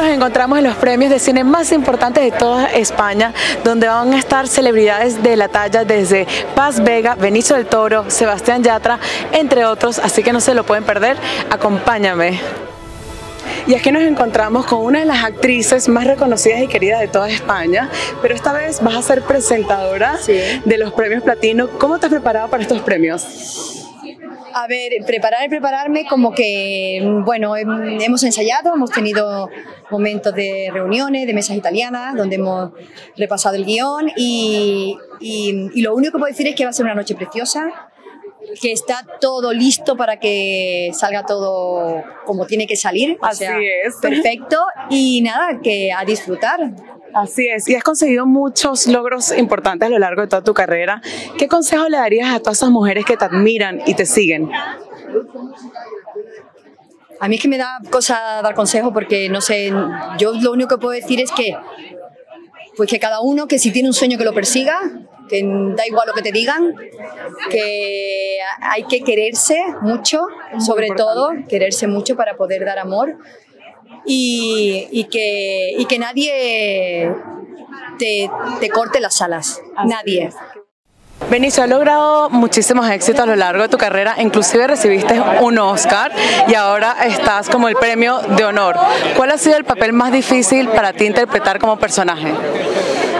nos encontramos en los premios de cine más importantes de toda España, donde van a estar celebridades de la talla desde Paz Vega, Benicio del Toro, Sebastián Yatra, entre otros, así que no se lo pueden perder. Acompáñame. Y es que nos encontramos con una de las actrices más reconocidas y queridas de toda España, pero esta vez vas a ser presentadora de los premios Platino. ¿Cómo te has preparado para estos premios? A ver, preparar y prepararme como que, bueno, hemos ensayado, hemos tenido momentos de reuniones, de mesas italianas, donde hemos repasado el guion y, y, lo único que puedo decir es que va a ser una noche preciosa, que está todo listo para que salga todo como tiene que salir. Así es. Perfecto. Y nada, que a disfrutar. Así es, y has conseguido muchos logros importantes a lo largo de toda tu carrera. ¿Qué consejo le darías a todas esas mujeres que te admiran y te siguen? A mí es que me da cosa dar consejo porque no sé, yo lo único que puedo decir es que pues que cada uno que si tiene un sueño que lo persiga, que da igual lo que te digan, que hay que quererse mucho, sobre todo quererse mucho para poder dar amor y, que, y que nadie te, te corte las alas, nadie. Benicio, has logrado muchísimos éxitos a lo largo de tu carrera, inclusive recibiste un Oscar y ahora estás como el premio de honor. ¿Cuál ha sido el papel más difícil para ti interpretar como personaje?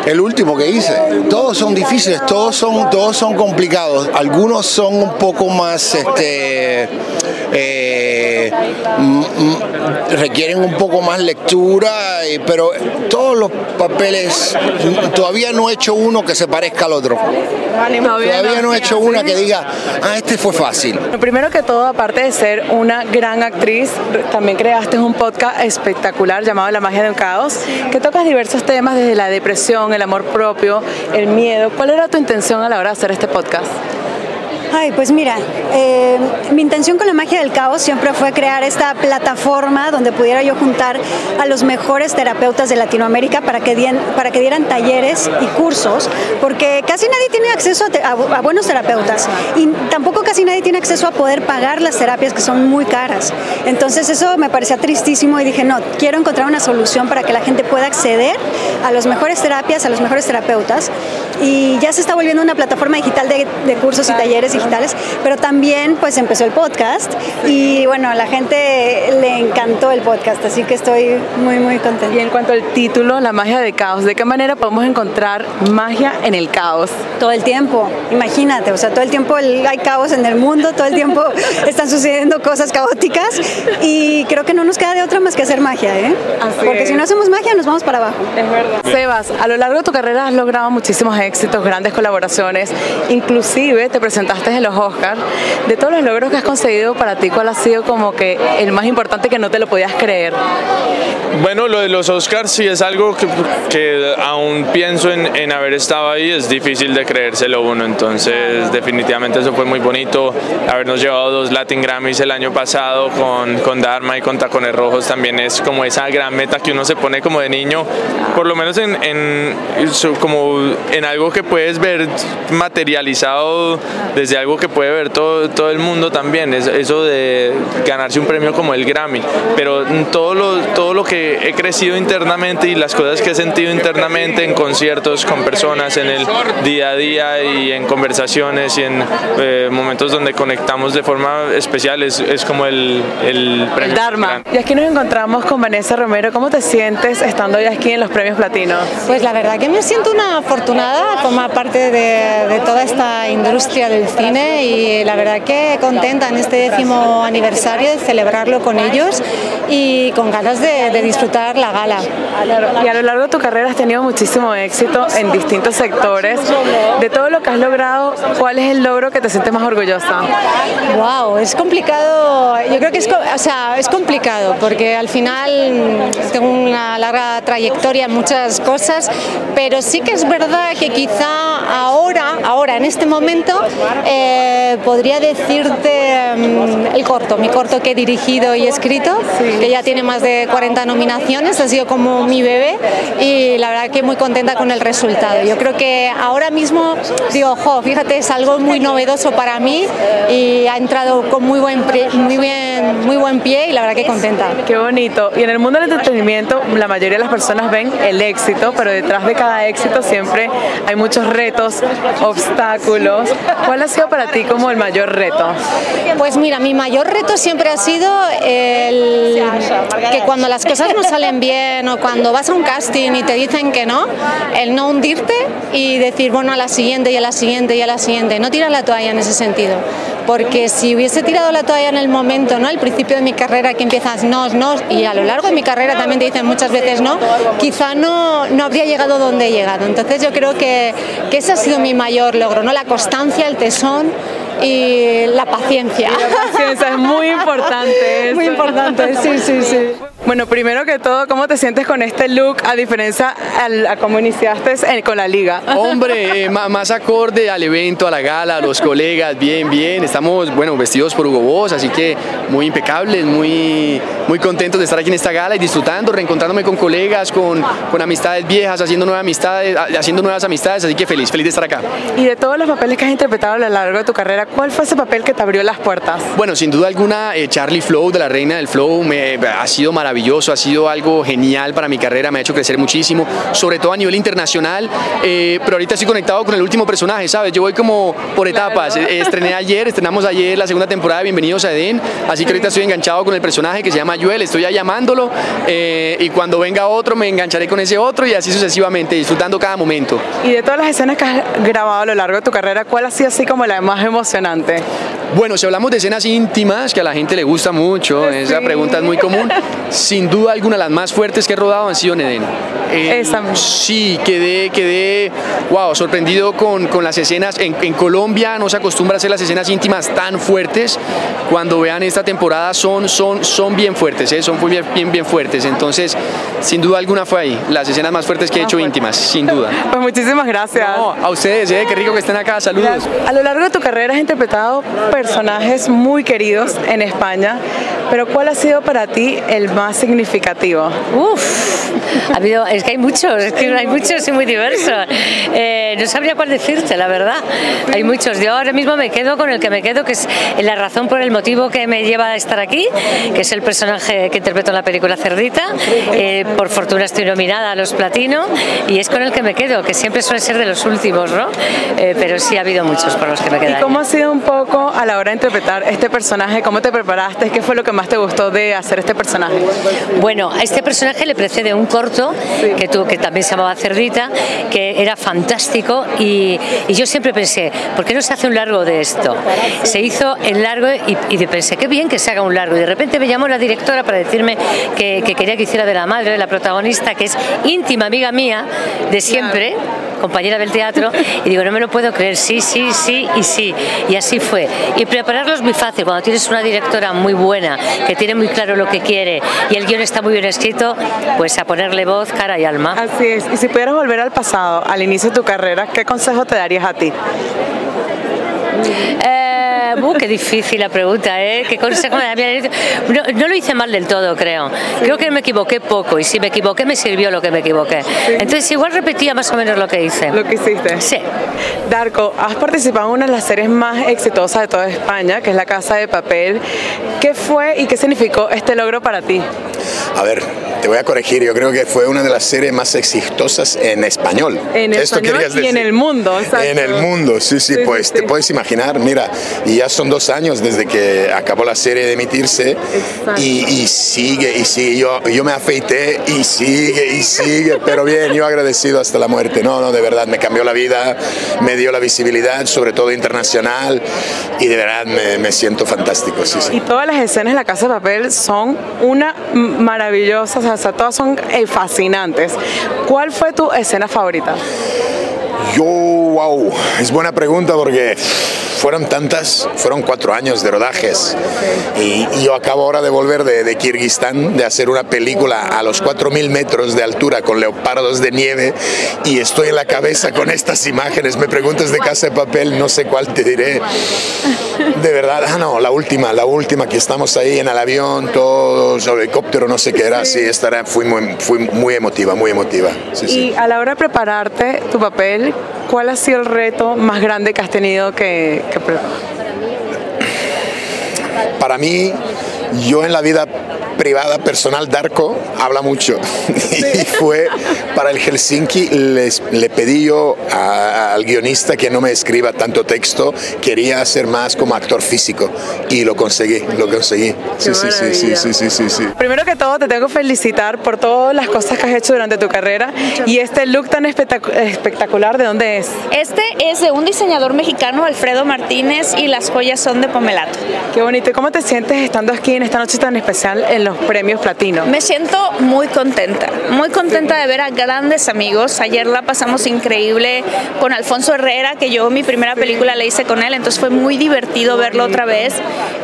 El último que hice. Todos son difíciles, todos son, todos son complicados. Algunos son un poco más este, eh, requieren un poco más lectura, pero todos los papeles, todavía no he hecho uno que se parezca al otro. Todavía no he hecho una que diga, ah, este fue fácil. Primero que todo, aparte de ser una gran actriz, también creaste un podcast espectacular llamado La magia de un caos, que tocas diversos temas desde la depresión, el amor propio, el miedo. ¿Cuál era tu intención a la hora de hacer este podcast? Ay, pues mira, eh, mi intención con la magia del caos siempre fue crear esta plataforma donde pudiera yo juntar a los mejores terapeutas de Latinoamérica para que, para que dieran talleres y cursos, porque casi nadie tiene acceso a, buenos terapeutas y tampoco casi nadie tiene acceso a poder pagar las terapias que son muy caras. Entonces eso me parecía tristísimo y dije, no, quiero encontrar una solución para que la gente pueda acceder a las mejores terapias, a los mejores terapeutas y ya se está volviendo una plataforma digital de, de cursos y talleres digitales, pero también pues empezó el podcast y bueno, la gente le encantó el podcast, así que estoy muy muy contenta. Y en cuanto al título, La magia del caos, ¿de qué manera podemos encontrar magia en el caos? Todo el tiempo, imagínate, o sea, todo el tiempo hay caos en el mundo, todo el tiempo están sucediendo cosas caóticas y creo que no nos queda de otra más que hacer magia, ¿eh? Porque si no hacemos magia nos vamos para abajo. Es verdad. Sebas, a lo largo de tu carrera has logrado muchísimos éxitos, grandes colaboraciones, inclusive te presentaste en los Oscars, de todos los logros que has conseguido, para ti, ¿cuál ha sido como que el más importante que no te lo podías creer? Bueno, lo de los Oscars sí es algo que, aún pienso en, haber estado ahí, es difícil de creérselo uno, entonces definitivamente eso fue muy bonito, habernos llevado dos Latin Grammys el año pasado con, con Dharma y con Tacones Rojos también es como esa gran meta que uno se pone como de niño, por lo menos en, en como en algo que puedes ver materializado desde algo que puede ver todo, todo el mundo también, es eso de ganarse un premio como el Grammy, pero todo lo, todo lo que he crecido internamente y las cosas que he sentido internamente en conciertos con personas, en el día a día y en conversaciones y en eh, momentos donde conectamos de forma especial, es, es como el, el premio. Dharma. Y aquí nos encontramos con Vanessa Romero. ¿Cómo te sientes estando hoy aquí en los premios platinos? Pues la verdad que me siento una afortunada formar parte de, de toda esta industria del cine y la verdad que contenta en este décimo aniversario de celebrarlo con ellos y con ganas de, disfrutar la gala. Y a lo largo de tu carrera has tenido muchísimo éxito en distintos sectores. De todo lo que has logrado, ¿cuál es el logro que te sientes más orgullosa? Wow, es complicado. Yo creo que es, o sea, es complicado porque al final tengo una larga trayectoria en muchas cosas, pero sí que es verdad que quizá ahora, ahora en este momento, eh, podría decirte mm, el corto, mi corto que he dirigido y escrito, que ya tiene más de 40 nominaciones, ha sido como mi bebé y la verdad que muy contenta con el resultado. Yo creo que ahora mismo digo, jo, fíjate, es algo muy novedoso para mí y ha entrado con muy buen, muy bien, muy buen pie y la verdad que contenta. Qué bonito. Y en el mundo del entretenimiento, la mayoría de las personas ven el éxito, pero detrás de cada éxito siempre hay muchos retos, obstáculos. ¿Cuál ha sido para ti como el mayor reto? Pues mira, mi mayor reto siempre ha sido el que cuando las cosas no salen bien o cuando vas a un casting y te dicen que no, el no hundirte y decir, bueno, a la siguiente y a la siguiente y a la siguiente, no tirar la toalla en ese sentido. Porque si hubiese tirado la toalla en el momento, ¿no? Al principio de mi carrera que empiezas no, no, y a lo largo de mi carrera también te dicen muchas veces no, quizá no, no habría llegado donde he llegado. Entonces yo creo que, que ese ha sido mi mayor logro, ¿no? La constancia, el tesón y la paciencia. La paciencia es muy importante. Muy importante, sí, sí, sí. Bueno, primero que todo, ¿cómo te sientes con este look a diferencia a cómo iniciaste con la liga? Hombre, eh, más acorde al evento, a la gala, a los colegas, bien, bien. Estamos, bueno, vestidos por Hugo Boss, así que muy impecables, muy, muy contentos de estar aquí en esta gala y disfrutando, reencontrándome con colegas, con, con amistades viejas, haciendo nuevas amistades, haciendo nuevas amistades, así que feliz, feliz de estar acá. Y de todos los papeles que has interpretado a lo largo de tu carrera, ¿cuál fue ese papel que te abrió las puertas? Bueno, sin duda alguna, eh, Charlie Flow, de la Reina del Flow, me, ha sido maravilloso maravilloso, ha sido algo genial para mi carrera, me ha hecho crecer muchísimo, sobre todo a nivel internacional, eh, pero ahorita estoy conectado con el último personaje, ¿sabes? Yo voy como por etapas, eh, estrené ayer, estrenamos ayer la segunda temporada de Bienvenidos a Eden, así que ahorita estoy enganchado con el personaje que se llama Joel, estoy ya llamándolo eh, y cuando venga otro me engancharé con ese otro y así sucesivamente, disfrutando cada momento. Y de todas las escenas que has grabado a lo largo de tu carrera, ¿cuál ha sido así como la más emocionante? Bueno, si hablamos de escenas íntimas, que a la gente le gusta mucho, esa pregunta es muy común, sin duda alguna las más fuertes que he rodado han sido en. Eh, sí, quedé, quedé, wow, sorprendido con, con las escenas. En, en, Colombia no se acostumbra a hacer las escenas íntimas tan fuertes. Cuando vean esta temporada son, son, son bien fuertes, ¿eh? son bien, bien, bien fuertes. Entonces, sin duda alguna fue ahí, las escenas más fuertes que he hecho íntimas, sin duda. Pues muchísimas gracias. a ustedes, ¿eh? qué rico que estén acá, saludos. A lo largo de tu carrera has interpretado personajes muy queridos en España, pero ¿cuál ha sido para ti el más significativo? Uf, ha habido, es que hay muchos, es que hay muchos y muy diversos. Eh, no sabría cuál decirte, la verdad. Hay muchos. Yo ahora mismo me quedo con el que me quedo, que es la razón por el motivo que me lleva a estar aquí, que es el personaje que interpreto en la película Cerdita. Eh, por fortuna estoy nominada a los Platino y es con el que me quedo, que siempre suele ser de los últimos, ¿no? Eh, pero sí ha habido muchos por los que me quedo. ¿Y cómo ha sido un poco a la hora de interpretar este personaje? ¿Cómo te preparaste? ¿Qué fue lo que más te gustó de hacer este personaje? Bueno, a este personaje le precede un corto que, tú, que también se llamaba Cerdita, que era fantástico y, yo siempre pensé, ¿por qué no se hace un largo de esto? Se hizo el largo y, y pensé, qué bien que se haga un largo. Y de repente me llamó la directora para decirme que, que quería que hiciera de la madre de la protagonista, que es íntima amiga mía de siempre compañera del teatro, y digo, no me lo puedo creer, sí, sí, sí y sí. Y así fue. Y prepararlo es muy fácil, cuando tienes una directora muy buena, que tiene muy claro lo que quiere y el guion está muy bien escrito, pues a ponerle voz, cara y alma. Así es. Y si pudieras volver al pasado, al inicio de tu carrera, ¿qué consejo te darías a ti? Eh, uh, qué difícil la pregunta, ¿eh? ¿Qué consejo me no, lo hice mal del todo, creo. Creo que me equivoqué poco y si me equivoqué me sirvió lo que me equivoqué. Entonces igual repetía más o menos lo que hice. Lo que hiciste. Sí. Darko, has participado en una de las series más exitosas de toda España, que es La Casa de Papel. ¿Qué fue y qué significó este logro para ti? A ver, te voy a corregir, yo creo que fue una de las series más exitosas en español. En español y en el mundo. En el mundo, sí, sí, pues te puedes imaginar, mira, y ya son dos años desde que acabó la serie de emitirse y, sigue, y sigue, yo, yo me afeité y sigue, y sigue, pero bien, yo agradecido hasta la muerte, no, no, de verdad, me cambió la vida, me dio la visibilidad, sobre todo internacional, y de verdad me, me siento fantástico, sí, sí. Y todas las escenas de La Casa de Papel son una maravillosa, o sea, todas son eh, fascinantes. ¿Cuál fue tu escena favorita? Yo, wow, es buena pregunta porque fueron tantas, fueron cuatro años de rodajes y, yo acabo ahora de volver de, de, Kirguistán, de hacer una película a los 4.000 metros de altura con leopardos de nieve y estoy en la cabeza con estas imágenes. Me preguntas de Casa de Papel, no sé cuál te diré. De verdad, ah, no, la última, la última que estamos ahí en el avión, todos, helicóptero, no sé qué era, sí, esta fue muy, fue muy emotiva, muy emotiva. y a la hora de prepararte tu papel, ¿cuál ha sido el reto más grande que has tenido que, que Para mí, yo en la vida privada personal Darko habla mucho. Y fue para el Helsinki les, le pedí yo al guionista que no me escriba tanto texto quería ser más como actor físico y lo conseguí lo conseguí. Sí sí, sí sí, sí sí sí sí. Primero que todo te tengo que felicitar por todas las cosas que has hecho durante tu carrera y este look tan espectacular de dónde es este es de un diseñador mexicano Alfredo Martínez y las joyas son de Pomelato. Qué bonito. ¿y cómo te sientes estando aquí en esta noche tan especial en los premios platino? Me siento muy contenta, muy contenta de ver a grandes amigos. Ayer la pasamos increíble con Alfonso Herrera, que yo mi primera película la hice con él, entonces fue muy divertido verlo otra vez.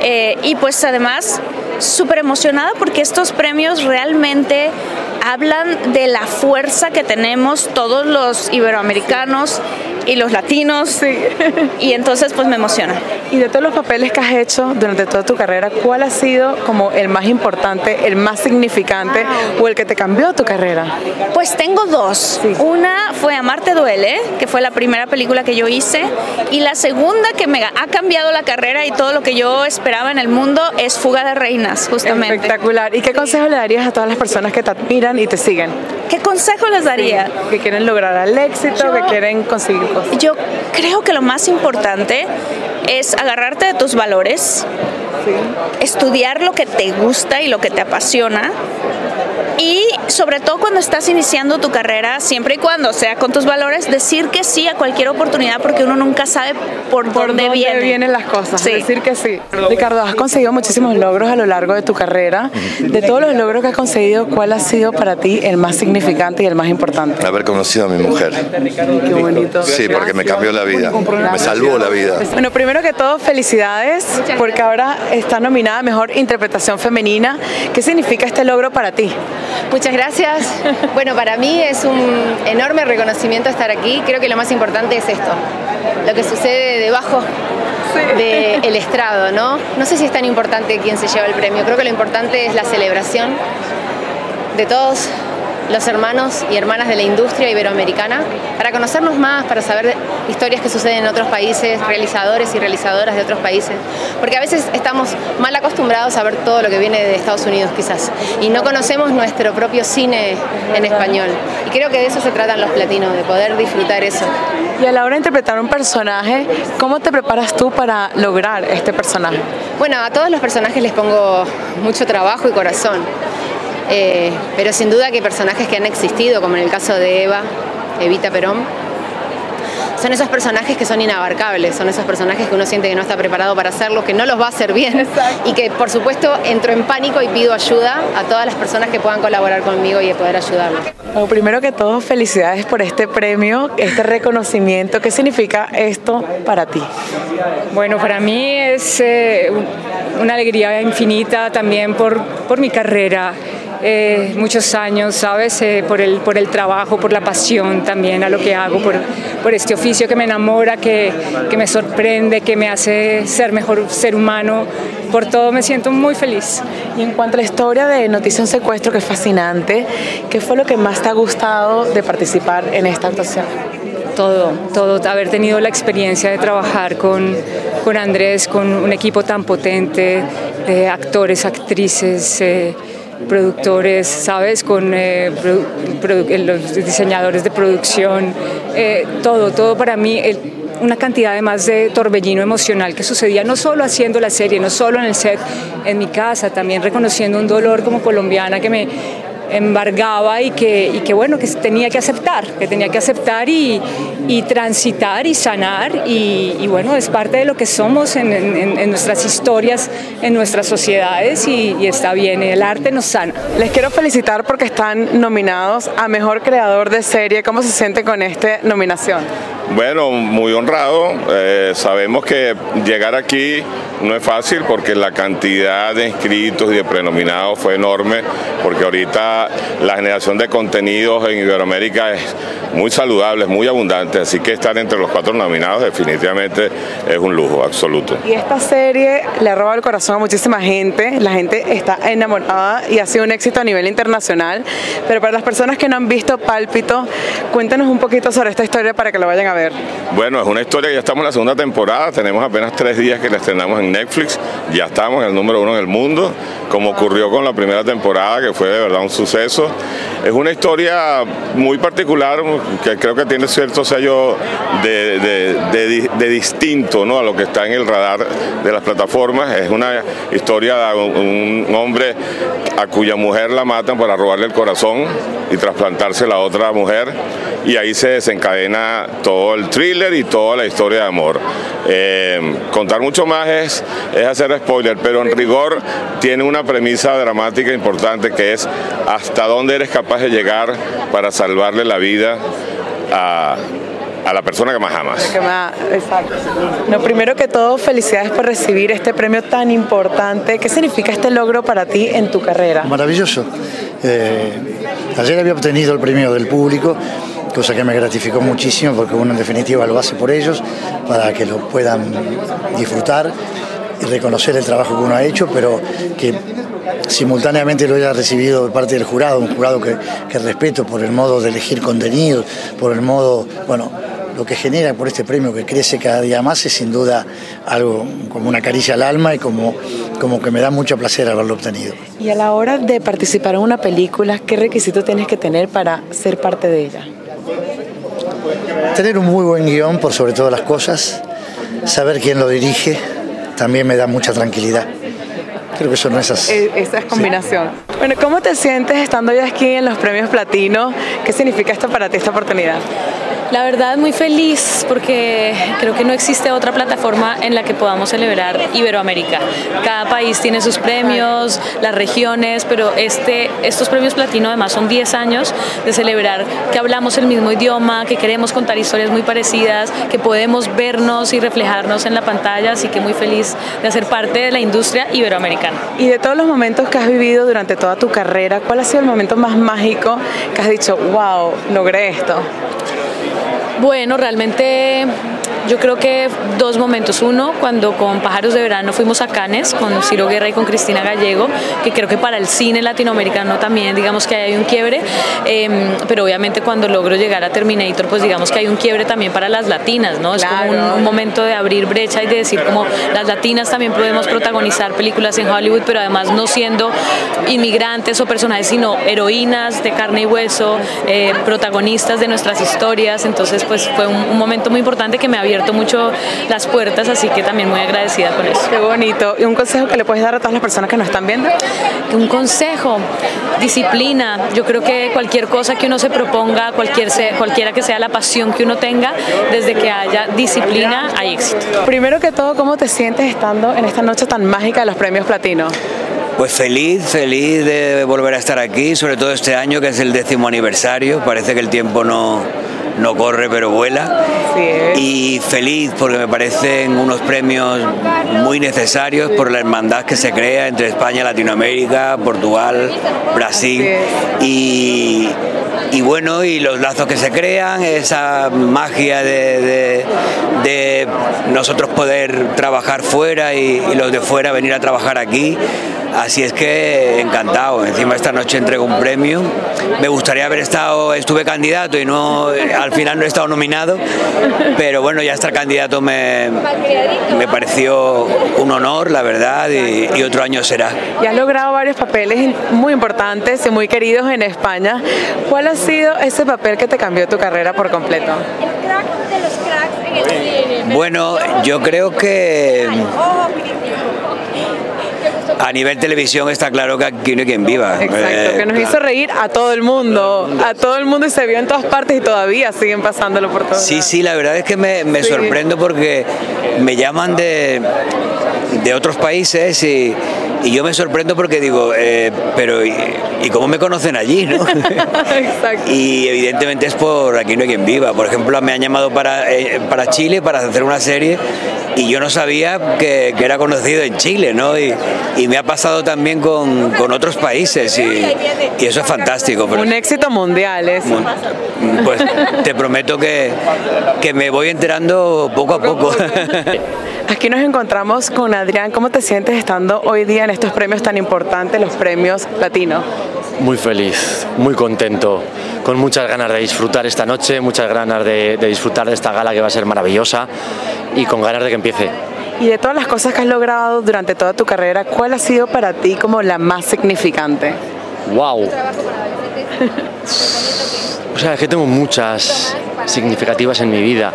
Eh, y pues además súper emocionada porque estos premios realmente hablan de la fuerza que tenemos todos los iberoamericanos y los latinos. Sí. Y entonces pues me emociona. Y de todos los papeles que has hecho durante toda tu carrera, ¿cuál ha sido como el más importante, el más significante o el que te cambió tu carrera? Pues tengo dos. Una fue Amarte duele, que fue la primera película que yo hice, y la segunda que me ha cambiado la carrera y todo lo que yo esperaba en el mundo es Fuga de Reinas, justamente. Espectacular. ¿Y qué consejo le darías a todas las personas que te admiran y te siguen? ¿Qué consejo les daría? Que quieren lograr el éxito, que quieren conseguir cosas. Yo creo que lo más importante es agarrarte de tus valores, estudiar lo que te gusta y lo que te apasiona y sobre todo cuando estás iniciando tu carrera, siempre y cuando sea con tus valores, decir que sí a cualquier oportunidad porque uno nunca sabe por, dónde, vienen las cosas. Decir que sí. Ricardo, has conseguido muchísimos logros a lo largo de tu carrera. De todos los logros que has conseguido, ¿cuál ha sido para ti el más significante y el más importante? Haber conocido a mi mujer. Qué bonito. Sí, porque me cambió la vida. Me salvó la vida. Bueno, primero que todo, felicidades porque ahora está nominada Mejor Interpretación Femenina. ¿Qué significa este logro para ti? Muchas gracias. Bueno, para mí es un enorme reconocimiento estar aquí. Creo que lo más importante es esto, lo que sucede debajo del estrado, ¿no? No sé si es tan importante quién se lleva el premio. Creo que lo importante es la celebración de todos los hermanos y hermanas de la industria iberoamericana, para conocernos más, para saber historias que suceden en otros países, realizadores y realizadoras de otros países, porque a veces estamos mal acostumbrados a ver todo lo que viene de Estados Unidos quizás, y no conocemos nuestro propio cine en español. Y creo que de eso se tratan los platinos, de poder disfrutar eso. Y a la hora de interpretar un personaje, ¿cómo te preparas tú para lograr este personaje? Bueno, a todos los personajes les pongo mucho trabajo y corazón. Eh, pero sin duda que personajes que han existido, como en el caso de Eva, Evita Perón, son esos personajes que son inabarcables, son esos personajes que uno siente que no está preparado para hacerlos, que no los va a hacer bien y que por supuesto entro en pánico y pido ayuda a todas las personas que puedan colaborar conmigo y poder ayudarlos. Bueno, primero que todo, felicidades por este premio, este reconocimiento. ¿Qué significa esto para ti? Bueno, para mí es eh, una alegría infinita también por, por mi carrera. Eh, muchos años, ¿sabes? Eh, por, el, por el trabajo, por la pasión también a lo que hago, por, por este oficio que me enamora, que, que, me sorprende, que me hace ser mejor ser humano. Por todo me siento muy feliz. Y en cuanto a la historia de Noticia un Secuestro, que es fascinante, ¿qué fue lo que más te ha gustado de participar en esta actuación? todo, todo, haber tenido la experiencia de trabajar con, con Andrés, con un equipo tan potente de actores, actrices, eh, productores, ¿sabes? Con eh, los diseñadores de producción, eh, todo, todo para mí. una cantidad además de torbellino emocional que sucedía no solo haciendo la serie, no solo en el set, en mi casa, también reconociendo un dolor como colombiana que me, embargaba y que, y que bueno, que tenía que aceptar, que tenía que aceptar y, y transitar y sanar y, bueno, es parte de lo que somos en, en, nuestras historias, en nuestras sociedades y, y, está bien, el arte nos sana. Les quiero felicitar porque están nominados a Mejor Creador de Serie. ¿Cómo se siente con esta nominación? Bueno, muy honrado. Eh, sabemos que llegar aquí no es fácil porque la cantidad de inscritos y de prenominados fue enorme, porque ahorita la generación de contenidos en Iberoamérica es muy saludables, muy abundantes, así que estar entre los cuatro nominados definitivamente es un lujo absoluto. Y esta serie le ha robado el corazón a muchísima gente, la gente está enamorada y ha sido un éxito a nivel internacional, pero para las personas que no han visto Pálpito, cuéntanos un poquito sobre esta historia para que lo vayan a ver. Bueno, es una historia que ya estamos en la segunda temporada, tenemos apenas tres días que la estrenamos en Netflix, ya estamos en el número uno en el mundo, como ocurrió con la primera temporada, que fue de verdad un suceso. Es una historia muy particular, que creo que tiene cierto sello de, distinto ¿no? a lo que está en el radar de las plataformas. Es una historia de un, hombre a cuya mujer la matan para robarle el corazón y trasplantarse a otra mujer y ahí se desencadena todo el thriller y toda la historia de amor. Eh, contar mucho más es, es hacer spoiler, pero en rigor tiene una premisa dramática importante que es hasta dónde eres capaz de llegar para salvarle la vida a, la persona que más amas. exacto. No, primero que todo, felicidades por recibir este premio tan importante. ¿Qué significa este logro para ti en tu carrera? Maravilloso. Eh, ayer había obtenido el premio del público, cosa que me gratificó muchísimo porque uno en definitiva lo hace por ellos, para que lo puedan disfrutar reconocer el trabajo que uno ha hecho, pero que simultáneamente lo haya recibido de parte del jurado, un jurado que, respeto por el modo de elegir contenidos, por el modo, bueno, lo que genera por este premio que crece cada día más es sin duda algo como una caricia al alma y como, como que me da mucho placer haberlo obtenido. Y a la hora de participar en una película, ¿qué requisitos tienes que tener para ser parte de ella? Tener un muy buen guion por sobre todas las cosas, saber quién lo dirige, también me da mucha tranquilidad. Creo que son esas. Eh, esa es combinación. Bueno, ¿cómo te sientes estando ya aquí en los premios Platino? ¿Qué significa esto para ti, esta oportunidad? La verdad, muy feliz porque creo que no existe otra plataforma en la que podamos celebrar Iberoamérica. Cada país tiene sus premios, las regiones, pero este, estos premios platino además son 10 años de celebrar que hablamos el mismo idioma, que queremos contar historias muy parecidas, que podemos vernos y reflejarnos en la pantalla, así que muy feliz de ser parte de la industria iberoamericana. Y de todos los momentos que has vivido durante toda tu carrera, ¿cuál ha sido el momento más mágico que has dicho, wow, logré esto? Bueno, realmente yo creo que dos momentos. Uno, cuando con Pájaros de Verano fuimos a Cannes con Ciro Guerra y con Cristina Gallego, que creo que para el cine latinoamericano también digamos que hay un quiebre, em, pero obviamente cuando logro llegar a Terminator, pues digamos que hay un quiebre también para las latinas, ¿no? Es como un, momento de abrir brecha y de decir como las latinas también podemos protagonizar películas en Hollywood, pero además no siendo inmigrantes o personajes, sino heroínas de carne y hueso, eh, protagonistas de nuestras historias. Entonces, pues fue un, un momento muy importante que me había mucho las puertas, así que también muy agradecida con eso. Qué bonito. ¿Y un consejo que le puedes dar a todas las personas que nos están viendo? Un consejo, disciplina. Yo creo que cualquier cosa que uno se proponga, cualquier cualquiera que sea la pasión que uno tenga, desde que haya disciplina, hay éxito. Primero que todo, ¿cómo te sientes estando en esta noche tan mágica de los premios Platino? Pues feliz, feliz de volver a estar aquí, sobre todo este año que es el décimo aniversario. Parece que el tiempo no, no corre pero vuela. Y feliz porque me parecen unos premios muy necesarios por la hermandad que se crea entre España, Latinoamérica, Portugal, Brasil. Y, bueno, y los lazos que se crean, esa magia de, nosotros poder trabajar fuera y, y los de fuera venir a trabajar aquí. Así es que encantado. Encima esta noche entrego un premio. Me gustaría haber estado, estuve candidato y no, al final no he estado nominado, pero bueno, ya estar candidato me, me pareció un honor, la verdad, y, otro año será. Y has logrado varios papeles muy importantes y muy queridos en España. ¿Cuál ha sido ese papel que te cambió tu carrera por completo? Bueno, yo creo que a nivel televisión está claro que aquí no hay quien viva. Exacto, eh, que nos hizo reír a todo el mundo, a todo el mundo y se vio en todas partes y todavía siguen pasándolo por todos Sí, sí, la verdad es que me, sorprendo porque me llaman de, de otros países y, yo me sorprendo porque digo, eh, pero ¿y, cómo me conocen allí? ¿no? Exacto. Y evidentemente es por aquí no hay quien viva. Por ejemplo, me han llamado para, eh, para Chile para hacer una serie y yo no sabía que, que era conocido en Chile, ¿no? Y, y me ha pasado también con, con otros países y, y, eso es fantástico. Un éxito mundial es. Pues te prometo que, que me voy enterando poco a poco. Aquí nos encontramos con Adrián. ¿Cómo te sientes estando hoy día en estos premios tan importantes, los premios Latino? Muy feliz, muy contento, con muchas ganas de disfrutar esta noche, muchas ganas de, de disfrutar de esta gala que va a ser maravillosa y con ganas de que empiece. Y de todas las cosas que has logrado durante toda tu carrera, ¿cuál ha sido para ti como la más significante? ¡Wow! O sea, es que tengo muchas significativas en mi vida.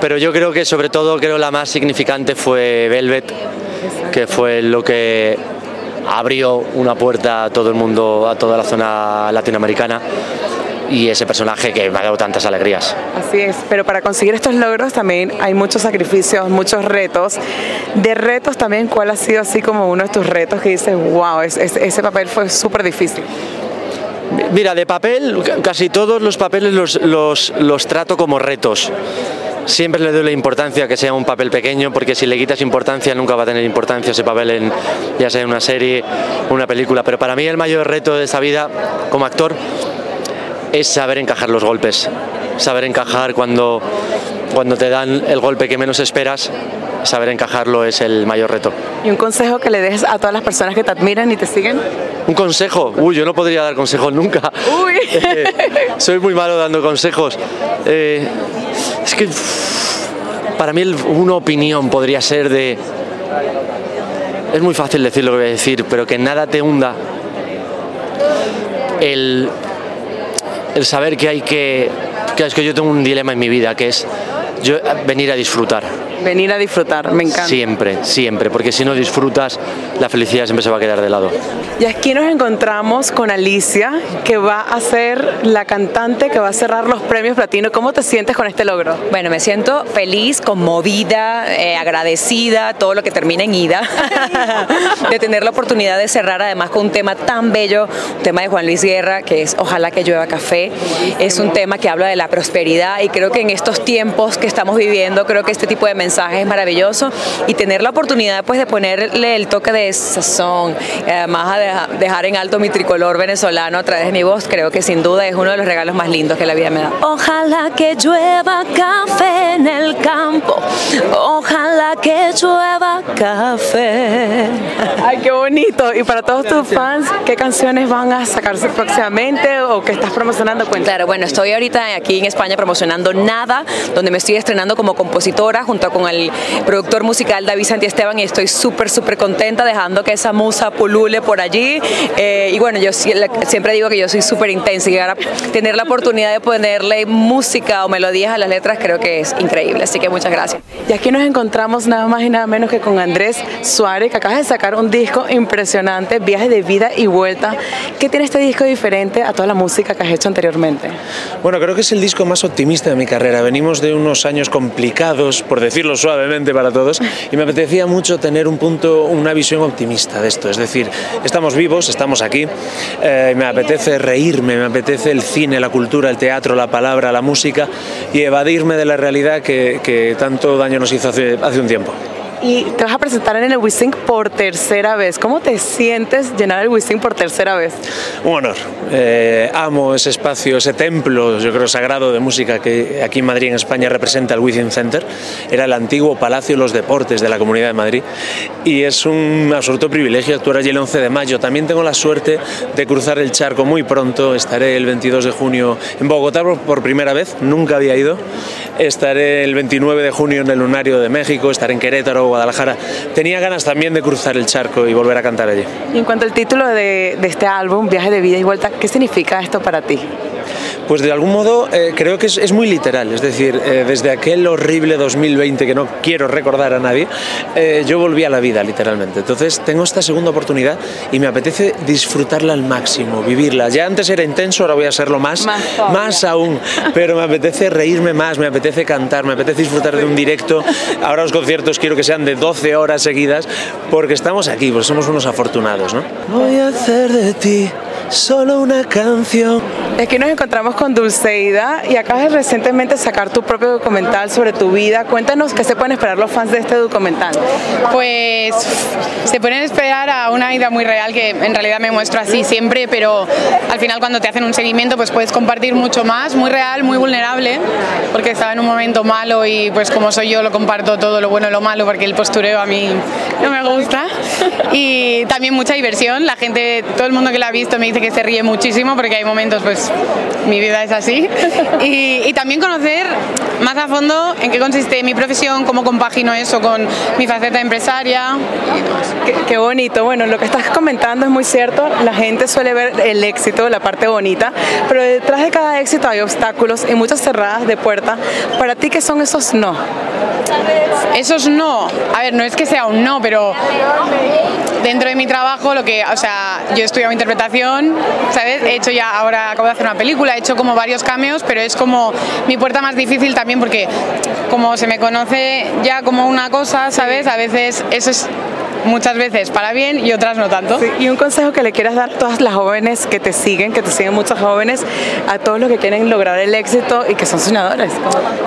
Pero yo creo que sobre todo creo la más significante fue Velvet, que fue lo que abrió una puerta a todo el mundo, a toda la zona latinoamericana y ese personaje que me ha dado tantas alegrías. Así es, pero para conseguir estos logros también hay muchos sacrificios, muchos retos. De retos también, ¿cuál ha sido así como uno de tus retos que dices, wow, ese, ese papel fue súper difícil? Mira, de papel, casi todos los papeles los, los, los trato como retos siempre le doy la importancia que sea un papel pequeño, porque si le quitas importancia nunca va a tener importancia ese papel, en, ya sea en una serie, una película. Pero para mí el mayor reto de esta vida como actor es saber encajar los golpes, saber encajar cuando, cuando te dan el golpe que menos esperas, saber encajarlo es el mayor reto. ¿Y un consejo que le des a todas las personas que te admiran y te siguen? Un consejo, uy, yo no podría dar consejos nunca. Uy. Eh, soy muy malo dando consejos. Eh, es que para mí una opinión podría ser de... Es muy fácil decir lo que voy a decir, pero que nada te hunda el, el saber que hay que... que es que yo tengo un dilema en mi vida, que es yo venir a disfrutar. Venir a disfrutar, me encanta. Siempre, siempre, porque si no disfrutas, la felicidad siempre se va a quedar de lado. Y aquí nos encontramos con Alicia, que va a ser la cantante que va a cerrar los premios platino. ¿Cómo te sientes con este logro? Bueno, me siento feliz, conmovida, eh, agradecida, todo lo que termina en ida, de tener la oportunidad de cerrar además con un tema tan bello, un tema de Juan Luis Guerra, que es Ojalá que llueva café. Es un tema que habla de la prosperidad y creo que en estos tiempos que estamos viviendo, creo que este tipo de mensaje es maravilloso y tener la oportunidad pues de ponerle el toque de sazón, además de dejar en alto mi tricolor venezolano a través de mi voz, creo que sin duda es uno de los regalos más lindos que la vida me da. Ojalá que llueva café en el campo, ojalá que llueva café. Ay, qué bonito. Y para todos tus fans, ¿qué canciones van a sacarse próximamente o qué estás promocionando? Cuéntame. Claro, bueno, estoy ahorita aquí en España promocionando Nada, donde me estoy estrenando como compositora junto con el productor musical David Santiesteban y estoy súper, súper contenta dejando que esa musa pulule por allí. Eh, y bueno, yo siempre digo que yo soy súper intensa y ahora tener la oportunidad de ponerle música o melodías a las letras creo que es increíble. Así que muchas gracias. Y aquí nos encontramos nada más y nada menos que con Andrés Suárez, que acaba de sacar un disco impresionante, Viaje de Vida y Vuelta. ¿Qué tiene este disco diferente a toda la música que has hecho anteriormente? Bueno, creo que es el disco más optimista de mi carrera. Venimos de unos años complicados, por decirlo suavemente para todos, y me apetecía mucho tener un punto, una visión optimista de esto. Es decir, estamos vivos, estamos aquí, eh, me apetece reírme, me apetece el cine, la cultura, el teatro, la palabra, la música y evadirme de la realidad que, que tanto daño nos hizo hace, hace un tiempo y te vas a presentar en el Wisting por tercera vez. ¿Cómo te sientes llenar el Wisting por tercera vez? Un honor. Eh, amo ese espacio, ese templo, yo creo, sagrado de música que aquí en Madrid, en España, representa el Within Center. Era el antiguo Palacio de los Deportes de la Comunidad de Madrid y es un absoluto privilegio actuar allí el 11 de mayo. También tengo la suerte de cruzar el charco muy pronto. Estaré el 22 de junio en Bogotá por primera vez, nunca había ido. Estaré el 29 de junio en el Lunario de México, estaré en Querétaro, Guadalajara. Tenía ganas también de cruzar el charco y volver a cantar allí. Y en cuanto al título de, de este álbum, Viaje de Vida y Vuelta, ¿qué significa esto para ti? Pues de algún modo eh, creo que es, es, muy literal, es decir, eh, desde aquel horrible 2020 que no quiero recordar a nadie, eh, yo volví a la vida literalmente. Entonces tengo esta segunda oportunidad y me apetece disfrutarla al máximo, vivirla. Ya antes era intenso, ahora voy a serlo más, más, más aún, pero me apetece reírme más, me apetece cantar, me apetece disfrutar de un directo. Ahora los conciertos quiero que sean de 12 horas seguidas porque estamos aquí, porque somos unos afortunados, ¿no? Voy a hacer de ti solo una canción. Aquí nos encontramos con Dulceida y acabas de recientemente sacar tu propio documental sobre tu vida. Cuéntanos qué se pueden esperar los fans de este documental. Pues se pueden esperar a una vida muy real que en realidad me muestro así siempre, pero al final cuando te hacen un seguimiento pues puedes compartir mucho más, muy real, muy vulnerable, porque estaba en un momento malo y pues como soy yo lo comparto todo lo bueno y lo malo porque el postureo a mí no me gusta. Y también mucha diversión, la gente, todo el mundo que la ha visto me dice que se ríe muchísimo porque hay momentos pues mi vida es así. Y, y también conocer más a fondo en qué consiste mi profesión, cómo compagino eso con mi faceta empresaria. Qué, qué, bonito. Bueno, lo que estás comentando es muy cierto. La gente suele ver el éxito, la parte bonita, pero detrás de cada éxito hay obstáculos y muchas cerradas de puerta. Para ti, ¿qué son esos no? Esos no. A ver, no es que sea un no, pero dentro de mi trabajo, lo que, o sea, yo he estudiado interpretación, ¿sabes? He hecho ya, ahora acabo de hacer una película, he hecho como varios cameos, pero es como mi puerta más difícil también porque como se me conoce ya como una cosa, ¿sabes? A veces eso es muchas veces para bien y otras no tanto. Sí, y un consejo que le quieras dar a todas las jóvenes que te siguen, que te siguen muchos jóvenes, a todos los que quieren lograr el éxito y que son soñadores.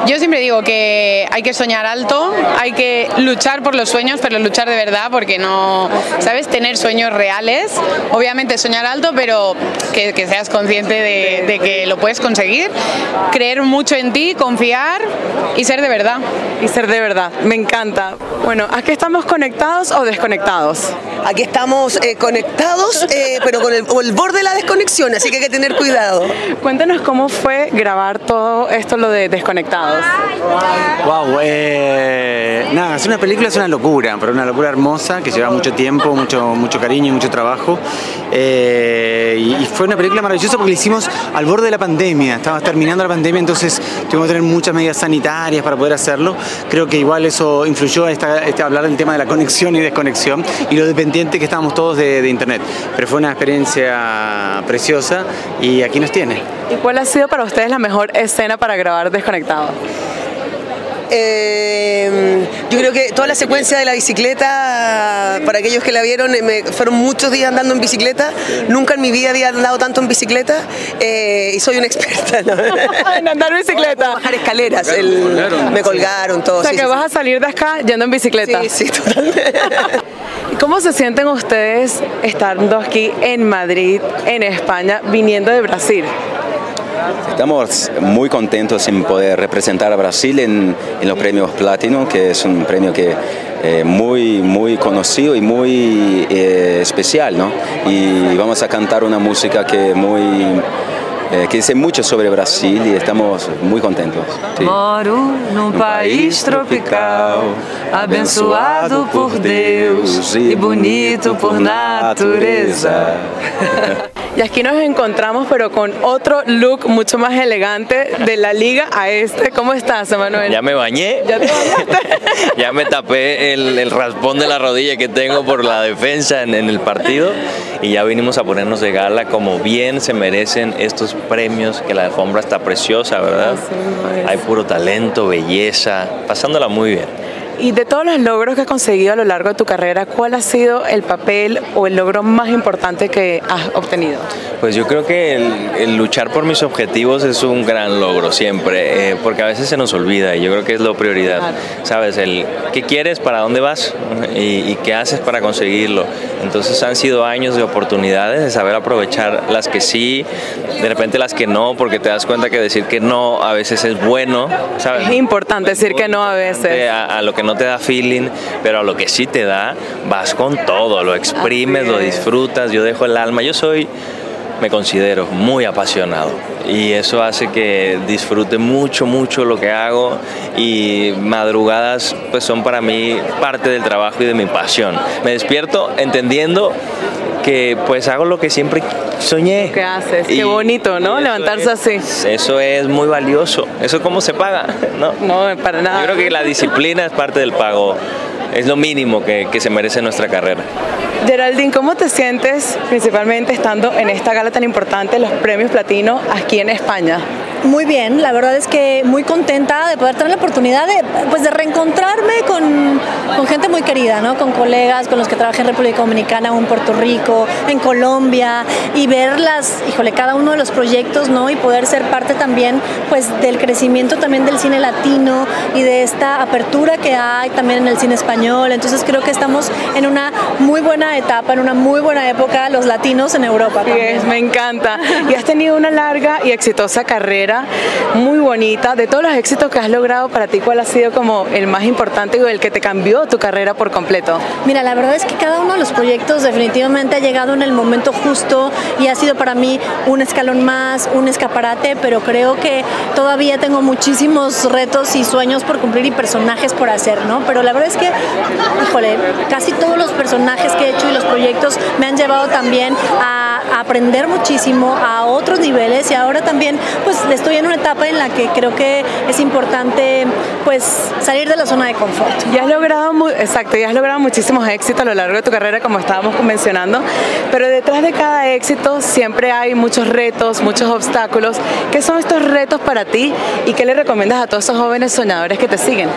Yo siempre digo que hay que soñar alto, hay que luchar por los sueños, pero luchar de verdad, porque no, ¿sabes? Tener sueños reales, obviamente soñar alto, pero que, que seas consciente de, de que lo puedes conseguir, creer mucho en ti, confiar y ser de verdad. Y ser de verdad, me encanta. Bueno, ¿aquí estamos conectados o desconectados? Aquí estamos eh, conectados, eh, pero con el, el, borde de la desconexión, así que hay que tener cuidado. Cuéntanos cómo fue grabar todo esto, lo de desconectados. Wow, eh, nada, es una película, es una locura, pero una locura hermosa que lleva mucho tiempo, mucho, mucho cariño y mucho trabajo. Eh, y, y, fue una película maravillosa porque la hicimos al borde de la pandemia, estaba terminando la pandemia, entonces tuvimos que tener muchas medidas sanitarias para poder hacerlo. Creo que igual eso influyó a esta, este, hablar del tema de la conexión y desconexión y lo dependiente que estábamos todos de, de internet. Pero fue una experiencia preciosa y aquí nos tiene. ¿Y cuál ha sido para ustedes la mejor escena para grabar desconectado? Eh, yo creo que toda la secuencia de la bicicleta, para aquellos que la vieron, me, fueron muchos días andando en bicicleta. Nunca en mi vida había andado tanto en bicicleta eh, y soy una experta ¿no? en andar en bicicleta. bajar escaleras, el, colgaron, me colgaron todo. O sea sí, que sí, vas a salir de acá yendo en bicicleta. Sí, sí, totalmente. ¿Cómo se sienten ustedes estando aquí en Madrid, en España, viniendo de Brasil? Estamos muy contentos en poder representar a Brasil en, los premios Platino, que es un premio que eh, muy, muy conocido y muy eh, especial, ¿no? Y vamos a cantar una música que muy eh, que dice mucho sobre Brasil y estamos muy contentos. Sí. Moro num país tropical, abençoado por Deus e bonito por natureza. Y aquí nos encontramos, pero con otro look mucho más elegante de la liga a este. ¿Cómo estás, Emanuel? Ya me bañé. ¿Ya te bañaste? ya me tapé el, el, raspón de la rodilla que tengo por la defensa en, en, el partido. Y ya vinimos a ponernos de gala como bien se merecen estos premios, que la alfombra está preciosa, ¿verdad? Sí, Hay puro talento, belleza, pasándola muy bien. Y de todos los logros que has conseguido a lo largo de tu carrera, ¿cuál ha sido el papel o el logro más importante que has obtenido? Pues yo creo que el, el luchar por mis objetivos es un gran logro siempre, eh, porque a veces se nos olvida y yo creo que es la prioridad. Claro. ¿Sabes? El qué quieres, para dónde vas y, y, qué haces para conseguirlo. Entonces han sido años de oportunidades, de saber aprovechar las que sí, de repente las que no, porque te das cuenta que decir que no a veces es bueno. ¿sabes? Es importante decir que no a veces. A, a lo que no te da feeling, pero a lo que sí te da, vas con todo, lo exprimes, lo disfrutas, yo dejo el alma, yo soy, me considero muy apasionado y eso hace que disfrute mucho, mucho lo que hago y madrugadas pues son para mí parte del trabajo y de mi pasión. Me despierto entendiendo que pues hago lo que siempre soñé. ¿Qué haces? Y, Qué bonito, ¿no? Levantarse es, así. Eso es muy valioso. ¿Eso cómo se paga? No, no para nada. Yo creo que la disciplina es parte del pago. Es lo mínimo que, que se merece nuestra carrera. Geraldine, ¿cómo te sientes principalmente estando en esta gala tan importante, los premios platino, aquí en España? muy bien, la verdad es que muy contenta de poder tener la oportunidad de, pues, de reencontrarme con, con gente muy querida, ¿no? con colegas con los que trabajé en República Dominicana o en Puerto Rico, en Colombia, y verlas, híjole, cada uno de los proyectos, ¿no? Y poder ser parte también, pues, del crecimiento también del cine latino y de esta apertura que hay también en el cine español. Entonces creo que estamos en una muy buena etapa, en una muy buena época, los latinos en Europa. También. me encanta. Y has tenido una larga y exitosa carrera, muy bonita. De todos los éxitos que has logrado, para ti, ¿cuál ha sido como el más importante o el que te cambió tu carrera por completo? Mira, la verdad es que cada uno de los proyectos definitivamente ha llegado en el momento justo y ha sido para mí un escalón más, un escaparate, pero creo que todavía tengo muchísimos retos y sueños por cumplir y personajes por hacer, ¿no? Pero la verdad es que, híjole, casi todos los personajes que he hecho y los proyectos me han llevado también a aprender muchísimo a otros niveles y ahora también pues estoy en una etapa en la que creo que es importante pues salir de la zona de confort. Ya has exacto, ya has logrado muchísimos éxitos a lo largo de tu carrera como estábamos mencionando, pero detrás de cada éxito siempre hay muchos retos, muchos obstáculos. ¿Qué son estos retos para ti y qué le recomiendas a todos esos jóvenes soñadores que te siguen?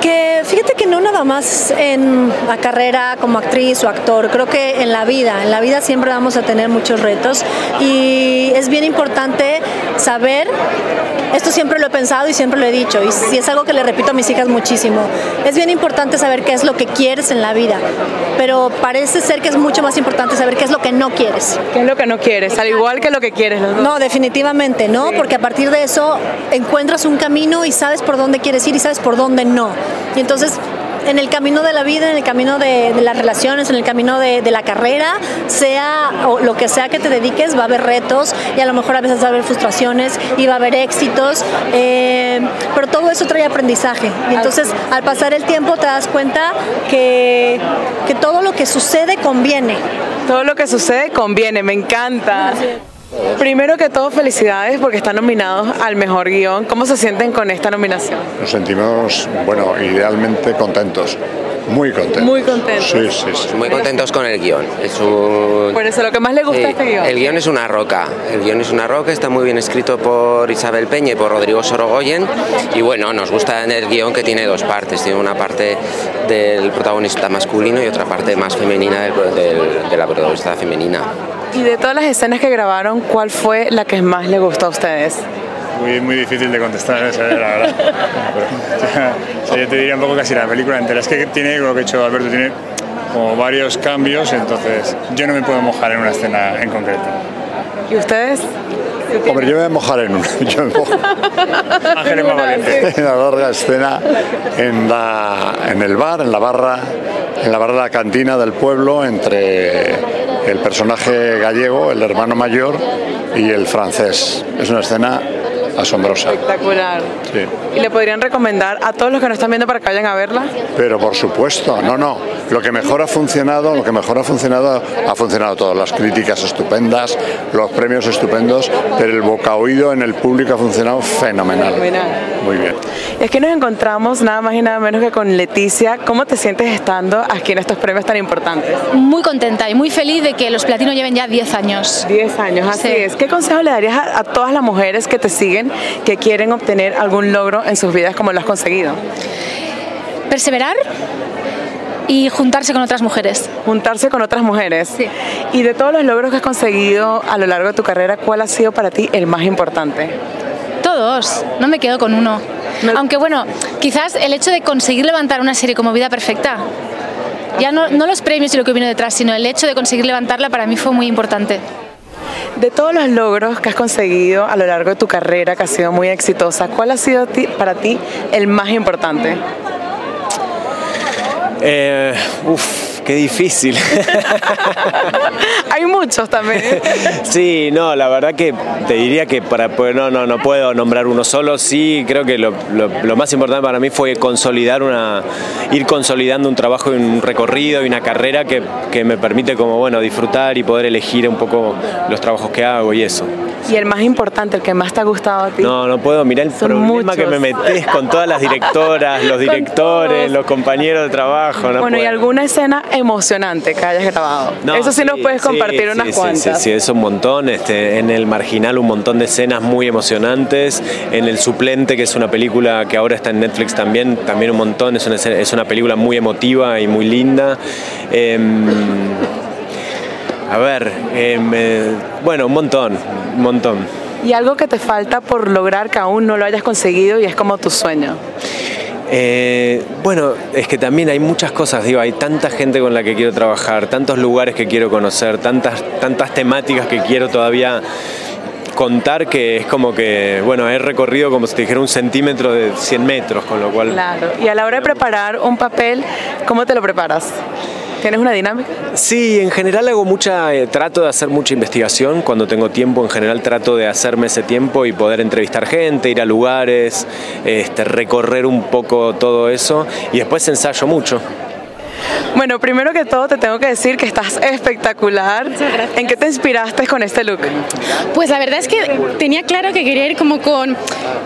Que fíjate que no nada más en la carrera como actriz o actor, creo que en la vida, en la vida siempre vamos a tener muchos retos y es bien importante saber, esto siempre lo he pensado y siempre lo he dicho y es algo que le repito a mis hijas muchísimo, es bien importante saber qué es lo que quieres en la vida, pero parece ser que es mucho más importante saber qué es lo que no quieres. ¿Qué es lo que no quieres? Al igual que lo que quieres. No, definitivamente no, porque a partir de eso encuentras un camino y sabes por dónde quieres ir y sabes por dónde no. Y entonces en el camino de la vida, en el camino de, las relaciones, en el camino de, la carrera, sea o lo que sea que te dediques, va a haber retos y a lo mejor a veces va a haber frustraciones y va a haber éxitos, eh, pero todo eso trae aprendizaje. Y entonces al pasar el tiempo te das cuenta que, que todo lo que sucede conviene. Todo lo que sucede conviene, me encanta. Primero que todo, felicidades porque están nominados al mejor guion. ¿Cómo se sienten con esta nominación? Nos sentimos, bueno, idealmente contentos. Muy contentos. Muy contentos. Sí, sí, sí. Muy contentos con el guion. Es un... Por eso, lo que más le gusta este guion. El guion es una roca. El guion es una roca, está muy bien escrito por Isabel Peña y por Rodrigo Sorogoyen. Y bueno, nos gusta en el guion que tiene dos partes. Tiene una parte del protagonista masculino y otra parte más femenina de la protagonista femenina. Y de todas las escenas que grabaron, ¿cuál fue la que más le gustó a ustedes? Muy, muy difícil de contestar esa, la verdad. yo te diría un poco casi la película entera. Es que tiene, lo que ha hecho Alberto, tiene como varios cambios, entonces yo no me puedo mojar en una escena en concreto. ¿Y ustedes? Hombre, yo me voy a mojar en una. Yo me mojo. Ángel. En la larga escena en, la, en el bar, en la barra, en la barra de la cantina del pueblo, entre el personaje gallego, el hermano mayor, y el francés. Es una escena asombrosa. Espectacular. Sí. ¿Y le podrían recomendar a todos los que nos están viendo para que vayan a verla? Pero por supuesto, no, no. Lo que mejor ha funcionado, lo que mejor ha funcionado, ha funcionado todo. Las críticas estupendas, los premios estupendos, pero el boca oído en el público ha funcionado fenomenal. Fenomenal. Muy bien. Y es que nos encontramos nada más y nada menos que con Leticia. ¿Cómo te sientes estando aquí en estos premios tan importantes? Muy contenta y muy feliz de que los platinos lleven ya 10 años. 10 años, así es. ¿Qué consejo le darías a todas las mujeres que te siguen que quieren obtener algún logro en sus vidas como lo has conseguido? Perseverar y juntarse con otras mujeres. Juntarse con otras mujeres. Sí. Y de todos los logros que has conseguido a lo largo de tu carrera, ¿cuál ha sido para ti el más importante? Todos, no me quedo con uno. Aunque bueno, quizás el hecho de conseguir levantar una serie como Vida Perfecta, ya no, no los premios y lo que vino detrás, sino el hecho de conseguir levantarla para mí fue muy importante. De todos los logros que has conseguido a lo largo de tu carrera, que ha sido muy exitosa, ¿cuál ha sido para ti el más importante? Eh, uf, qué difícil. Hay muchos también. sí, no, la verdad que te diría que para poder, no, no, no puedo nombrar uno solo. Sí, creo que lo, más importante para mí fue consolidar una, ir consolidando un trabajo y un recorrido y una carrera que, que me permite como bueno disfrutar y poder elegir un poco los trabajos que hago y eso. Y el más importante, el que más te ha gustado a ti. No, no puedo mirar el problema que me metes con todas las directoras, los directores, los compañeros de trabajo. No bueno, ¿y alguna escena emocionante que hayas grabado? No, Eso sí, nos puedes compartir sí, unas sí, cuantas. Sí, sí, es un montón. Este, en el marginal un montón de escenas muy emocionantes. En el suplente, que es una película que ahora está en Netflix también, también un montón. Es una, escena- es una película muy emotiva y muy linda. Em, a ver, em, eh, bueno, un montón, un montón. Y algo que te falta por lograr que aún no lo hayas conseguido y es como tu sueño. Eh, bueno, es que también hay muchas cosas, digo, hay tanta gente con la que quiero trabajar, tantos lugares que quiero conocer, tantas, tantas temáticas que quiero todavía contar que es como que, bueno, he recorrido como si te dijera un centímetro de 100 metros, con lo cual... Claro. Y a la hora de preparar un papel, ¿cómo te lo preparas? ¿Tienes una dinámica? Sí, en general hago mucha, eh, trato de hacer mucha investigación. Cuando tengo tiempo, en general trato de hacerme ese tiempo y poder entrevistar gente, ir a lugares, este, recorrer un poco todo eso y después ensayo mucho. Bueno, primero que todo te tengo que decir que estás espectacular. ¿En qué te inspiraste con este look? Pues la verdad es que tenía claro que quería ir como con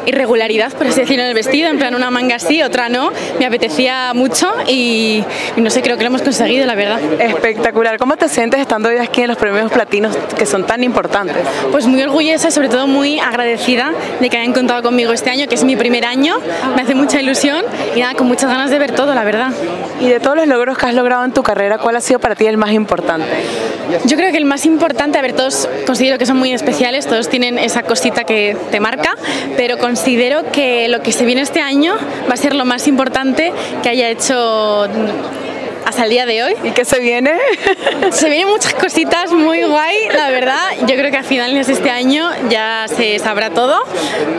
irregularidad, por así decirlo, en el vestido, en plan una manga sí, otra no. Me apetecía mucho y, y no sé, creo que lo hemos conseguido, la verdad. Espectacular. ¿Cómo te sientes estando hoy aquí en los premios platinos que son tan importantes? Pues muy orgullosa y sobre todo muy agradecida de que hayan contado conmigo este año, que es mi primer año. Me hace mucha ilusión y nada, con muchas ganas de ver todo, la verdad. Y de todos los logros que has logrado en tu carrera, ¿cuál ha sido para ti el más importante? Yo creo que el más importante, a ver, todos considero que son muy especiales, todos tienen esa cosita que te marca, pero considero que lo que se viene este año va a ser lo más importante que haya hecho hasta el día de hoy. ¿Y qué se viene? Se vienen muchas cositas muy guay, la verdad. Yo creo que a finales de este año ya se sabrá todo.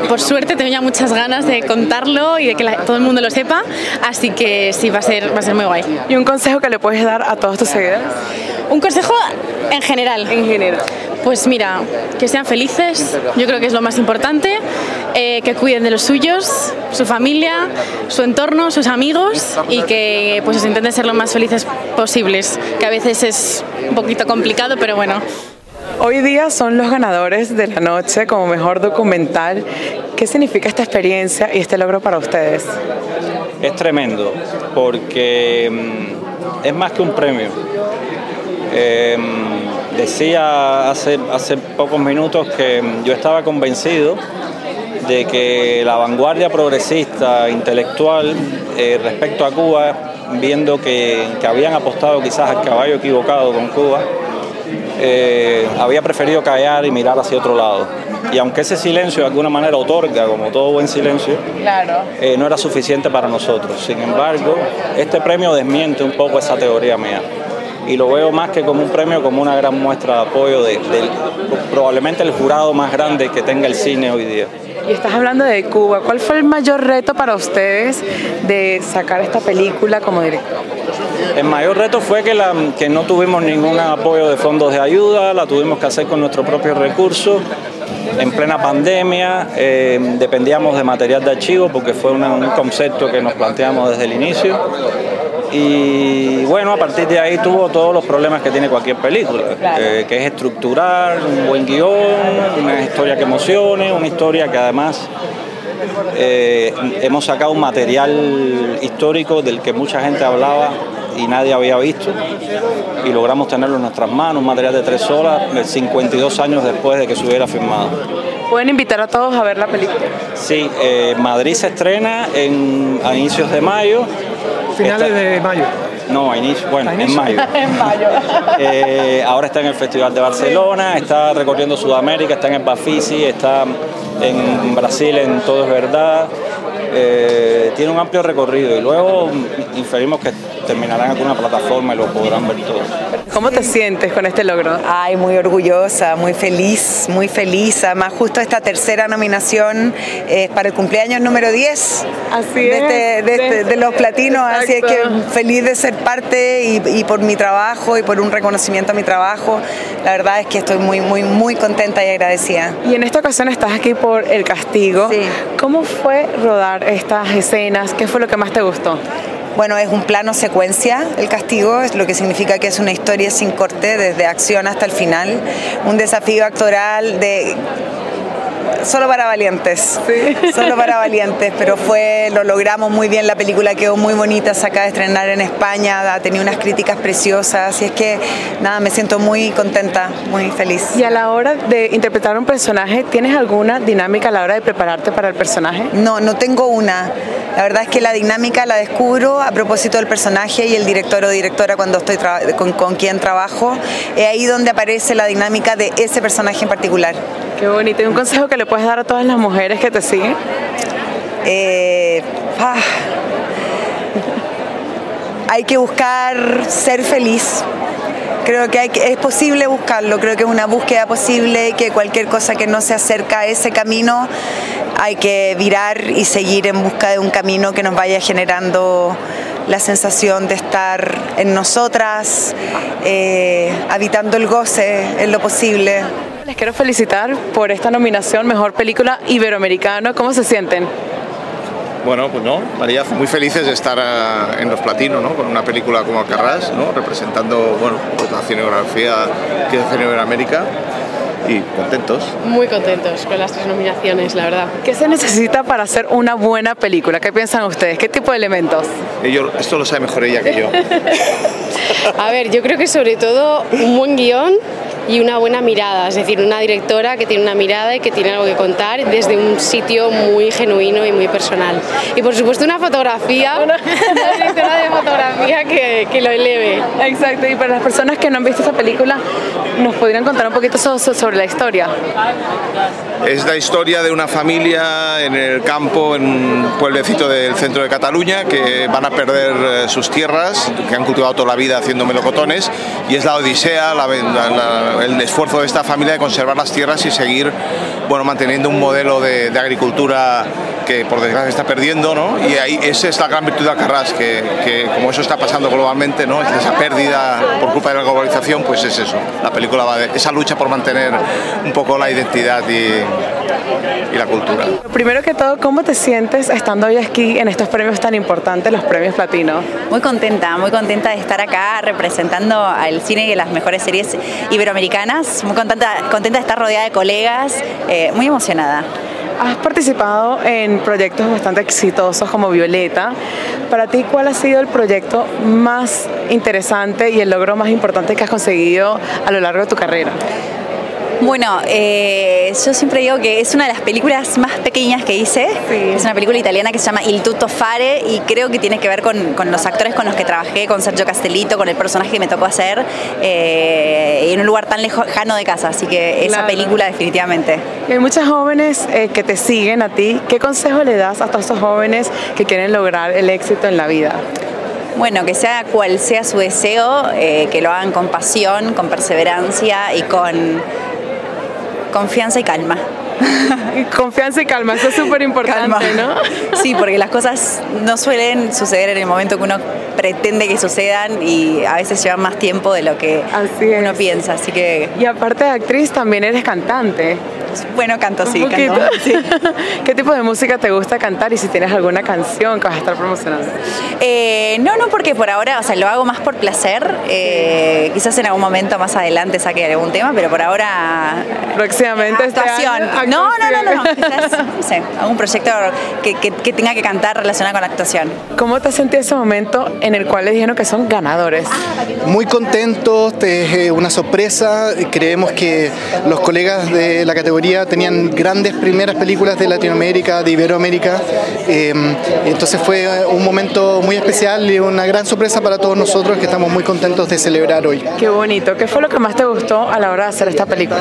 Por suerte tengo ya muchas ganas de contarlo y de que la- todo el mundo lo sepa, así que sí, va a ser, va a ser muy guay. ¿Y un consejo que le puedes dar a todos tus seguidores? Un consejo en general. En general. Pues mira, que sean felices, yo creo que es lo más importante, eh, que cuiden de los suyos, su familia, su entorno, sus amigos y que pues intenten ser lo más felices posibles, que a veces es un poquito complicado, pero bueno. Hoy día son los ganadores de la noche como mejor documental. ¿Qué significa esta experiencia y este logro para ustedes? Es tremendo, porque mm, es más que un premio. Eh, decía hace, hace pocos minutos que mm, yo estaba convencido de que la vanguardia progresista intelectual eh, respecto a Cuba, viendo que, que habían apostado quizás al caballo equivocado con Cuba, eh, había preferido callar y mirar hacia otro lado. Y aunque ese silencio de alguna manera otorga, como todo buen silencio, Claro. eh, no era suficiente para nosotros. Sin embargo, este premio desmiente un poco esa teoría mía. Y lo veo más que como un premio, como una gran muestra de apoyo de, del- probablemente el jurado más grande que tenga el cine hoy día. Y estás hablando de Cuba. ¿Cuál fue el mayor reto para ustedes de sacar esta película como director? El mayor reto fue que, no tuvimos ningún apoyo de fondos de ayuda, la tuvimos que hacer con nuestros propios recursos. En plena pandemia eh, dependíamos de material de archivo porque fue un concepto que nos planteamos desde el inicio. Y bueno, a partir de ahí tuvo todos los problemas que tiene cualquier película, eh, que es estructurar un buen guion, una historia que emocione, una historia que además eh, hemos sacado un material histórico del que mucha gente hablaba y nadie había visto y logramos tenerlo en nuestras manos, un material de tres horas, eh, 52 años después de que se hubiera filmado. Pueden invitar a todos a ver la película. Sí, eh, Madrid se estrena en, a inicios de mayo. Finales de mayo. No, a inicio, bueno, en mayo. en mayo. Eh, ahora está en el Festival de Barcelona, está recorriendo Sudamérica, está en el Bafisi, está en Brasil en Todo es Verdad. Eh, tiene un amplio recorrido y luego inferimos que terminará en alguna plataforma y lo podrán ver todo. ¿Cómo te sientes con este logro? Ay, muy orgullosa, muy feliz, muy feliz. Además, justo esta tercera nominación es para el cumpleaños número 10 Así de, este- es, de, este- de los platinos. Así es que Exacto. feliz de ser parte y, y por mi trabajo y por un reconocimiento a mi trabajo. La verdad es que estoy muy, muy, muy contenta y agradecida. Y en esta ocasión estás aquí por El Castigo. ¿Cómo fue rodar estas escenas? ¿Qué fue lo que más te gustó? Bueno, es un plano secuencia el castigo, lo que significa que es una historia sin corte desde acción hasta el final, un desafío actoral de solo para valientes. Solo para valientes, pero fue, lo logramos muy bien, la película quedó muy bonita, se acaba de estrenar en España, ha tenido unas críticas preciosas, y es que nada, me siento muy contenta, muy feliz. Y a la hora de interpretar un personaje, ¿tienes alguna dinámica a la hora de prepararte para el personaje? No, no tengo una. La verdad es que la dinámica la descubro a propósito del personaje y el director o directora cuando estoy con, con quien trabajo. Es ahí donde aparece la dinámica de ese personaje en particular. Qué bonito. ¿Y un consejo que le puedes dar a todas las mujeres que te siguen? Eh, ah, hay que buscar ser feliz. Creo que, hay es posible buscarlo, creo que es una búsqueda posible que cualquier cosa que no se acerca a ese camino hay que virar y seguir en busca de un camino que nos vaya generando la sensación de estar en nosotras, eh, habitando el goce en lo posible. Les quiero felicitar por esta nominación Mejor Película Iberoamericana. ¿Cómo se sienten? Bueno, pues no, María, muy felices de estar eh, en los platinos, ¿no? Con una película como Alcarrás, ¿no? Representando, bueno, pues la cinematografía que hace en Iberoamérica y contentos. Muy contentos con las tres nominaciones, la verdad. ¿Qué se necesita para hacer una buena película? ¿Qué piensan ustedes? ¿Qué tipo de elementos? esto lo sabe mejor ella que yo. A ver, yo creo que sobre todo un buen guion y una buena mirada, es decir, una directora que tiene una mirada y que tiene algo que contar desde un sitio muy genuino y muy personal. Y por supuesto una fotografía, una directora de fotografía que, que, lo eleve. Exacto, y para las personas que no han visto esa película, ¿nos podrían contar un poquito sobre la historia? Es la historia de una familia en el campo, en un pueblecito del centro de Cataluña, que van a perder eh, sus tierras, que han cultivado toda la vida haciendo melocotones, y es la odisea, la, la el esfuerzo de esta familia de conservar las tierras y seguir bueno, manteniendo un modelo de, agricultura que por desgracia está perdiendo, ¿no? Y ahí esa es la gran virtud de Alcarrás, que, que, como eso está pasando globalmente, ¿no? Esa pérdida por culpa de la globalización, pues es eso. La película va de esa lucha por mantener un poco la identidad y, y la cultura. Primero que todo, ¿cómo te sientes estando hoy aquí en estos premios tan importantes, los premios Platino? Muy contenta, muy contenta de estar acá representando al cine y las mejores series iberoamericanas. Muy contenta, contenta de estar rodeada de colegas, eh, muy emocionada. Has participado en proyectos bastante exitosos como Violeta. Para ti, ¿cuál ha sido el proyecto más interesante y el logro más importante que has conseguido a lo largo de tu carrera? Bueno, eh, yo siempre digo que es una de las películas más pequeñas que hice. Es una película italiana que se llama Il tutto fare y creo que tiene que ver con, los actores con los que trabajé, con Sergio Castellito, con el personaje que me tocó hacer eh, en un lugar tan lejano de casa. Así que esa película definitivamente. hay muchas jóvenes eh, que te siguen a ti. ¿Qué consejo le das a todos esos jóvenes que quieren lograr el éxito en la vida? Bueno, que sea cual sea su deseo, que lo hagan con pasión, con perseverancia y con confianza y calma. Confianza y calma, eso es súper importante, ¿no? Sí, porque las cosas no suelen suceder en el momento que uno pretende que sucedan y a veces llevan más tiempo de lo que uno piensa, así que... Y aparte de actriz, también eres cantante. Bueno, canto, sí, canto, ¿Qué tipo de música te gusta cantar y si tienes alguna canción que vas a estar promocionando? Eh, no, no, porque por ahora, o sea, lo hago más por placer. Eh, quizás en algún momento más adelante saque algún tema, pero por ahora... Próximamente este actuación. No, no, no, no, quizás, no sé, algún proyecto que, que, tenga que cantar relacionado con la actuación. ¿Cómo te sentí ese momento en el cual les dijeron que son ganadores? Muy contentos, es una sorpresa. Creemos que los colegas de la categoría tenían grandes primeras películas de Latinoamérica, de Iberoamérica. Eh, entonces fue un momento muy especial y una gran sorpresa para todos nosotros que estamos muy contentos de celebrar hoy. Qué bonito. ¿Qué fue lo que más te gustó a la hora de hacer esta película?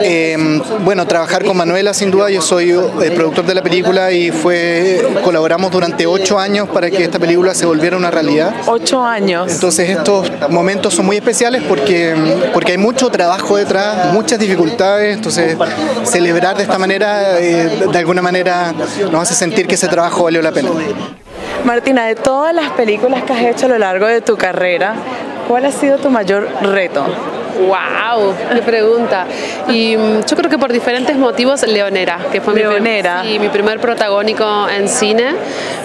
Eh, bueno, trabajar con Manuela sin duda. Yo soy el productor de la película y fue colaboramos durante ocho años para que esta película se volviera una realidad. Ocho años. Entonces estos momentos son muy especiales porque, porque hay mucho trabajo detrás, muchas dificultades. Entonces celebrar de esta manera, eh, de alguna manera, nos hace sentir que ese trabajo valió la pena. Martina, de todas las películas que has hecho a lo largo de tu carrera, ¿cuál ha sido tu mayor reto? ¡Wow! ¡Qué pregunta! Y mm, yo creo que por diferentes motivos, Leonera, que fue Leonera. Mi, sí, mi primer protagónico en cine.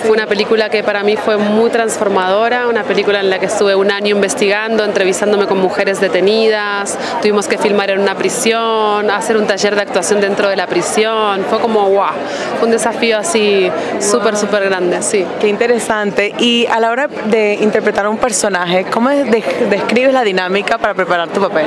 Fue una película que para mí fue muy transformadora, una película en la que estuve un año investigando, entrevistándome con mujeres detenidas, tuvimos que filmar en una prisión, hacer un taller de actuación dentro de la prisión. Fue como, wow, fue un desafío así súper, súper grande, sí. Qué interesante. Y a la hora de interpretar a un personaje, ¿cómo de- describes la dinámica para preparar tu papel?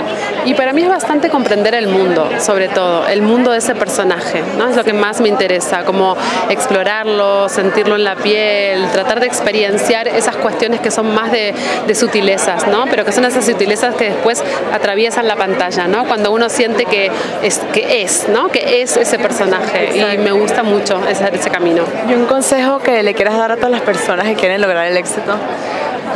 Y para mí es bastante comprender el mundo, sobre todo, el mundo de ese personaje, ¿no? Es lo que más me interesa, como explorarlo, sentirlo en la piel, tratar de experienciar esas cuestiones que son más de, de sutilezas, ¿no? Pero que son esas sutilezas que después atraviesan la pantalla, ¿no? Cuando uno siente que es, que es, ¿no? Que es ese personaje y me gusta mucho ese, ese camino. ¿Y un consejo que le quieras dar a todas las personas que quieren lograr el éxito?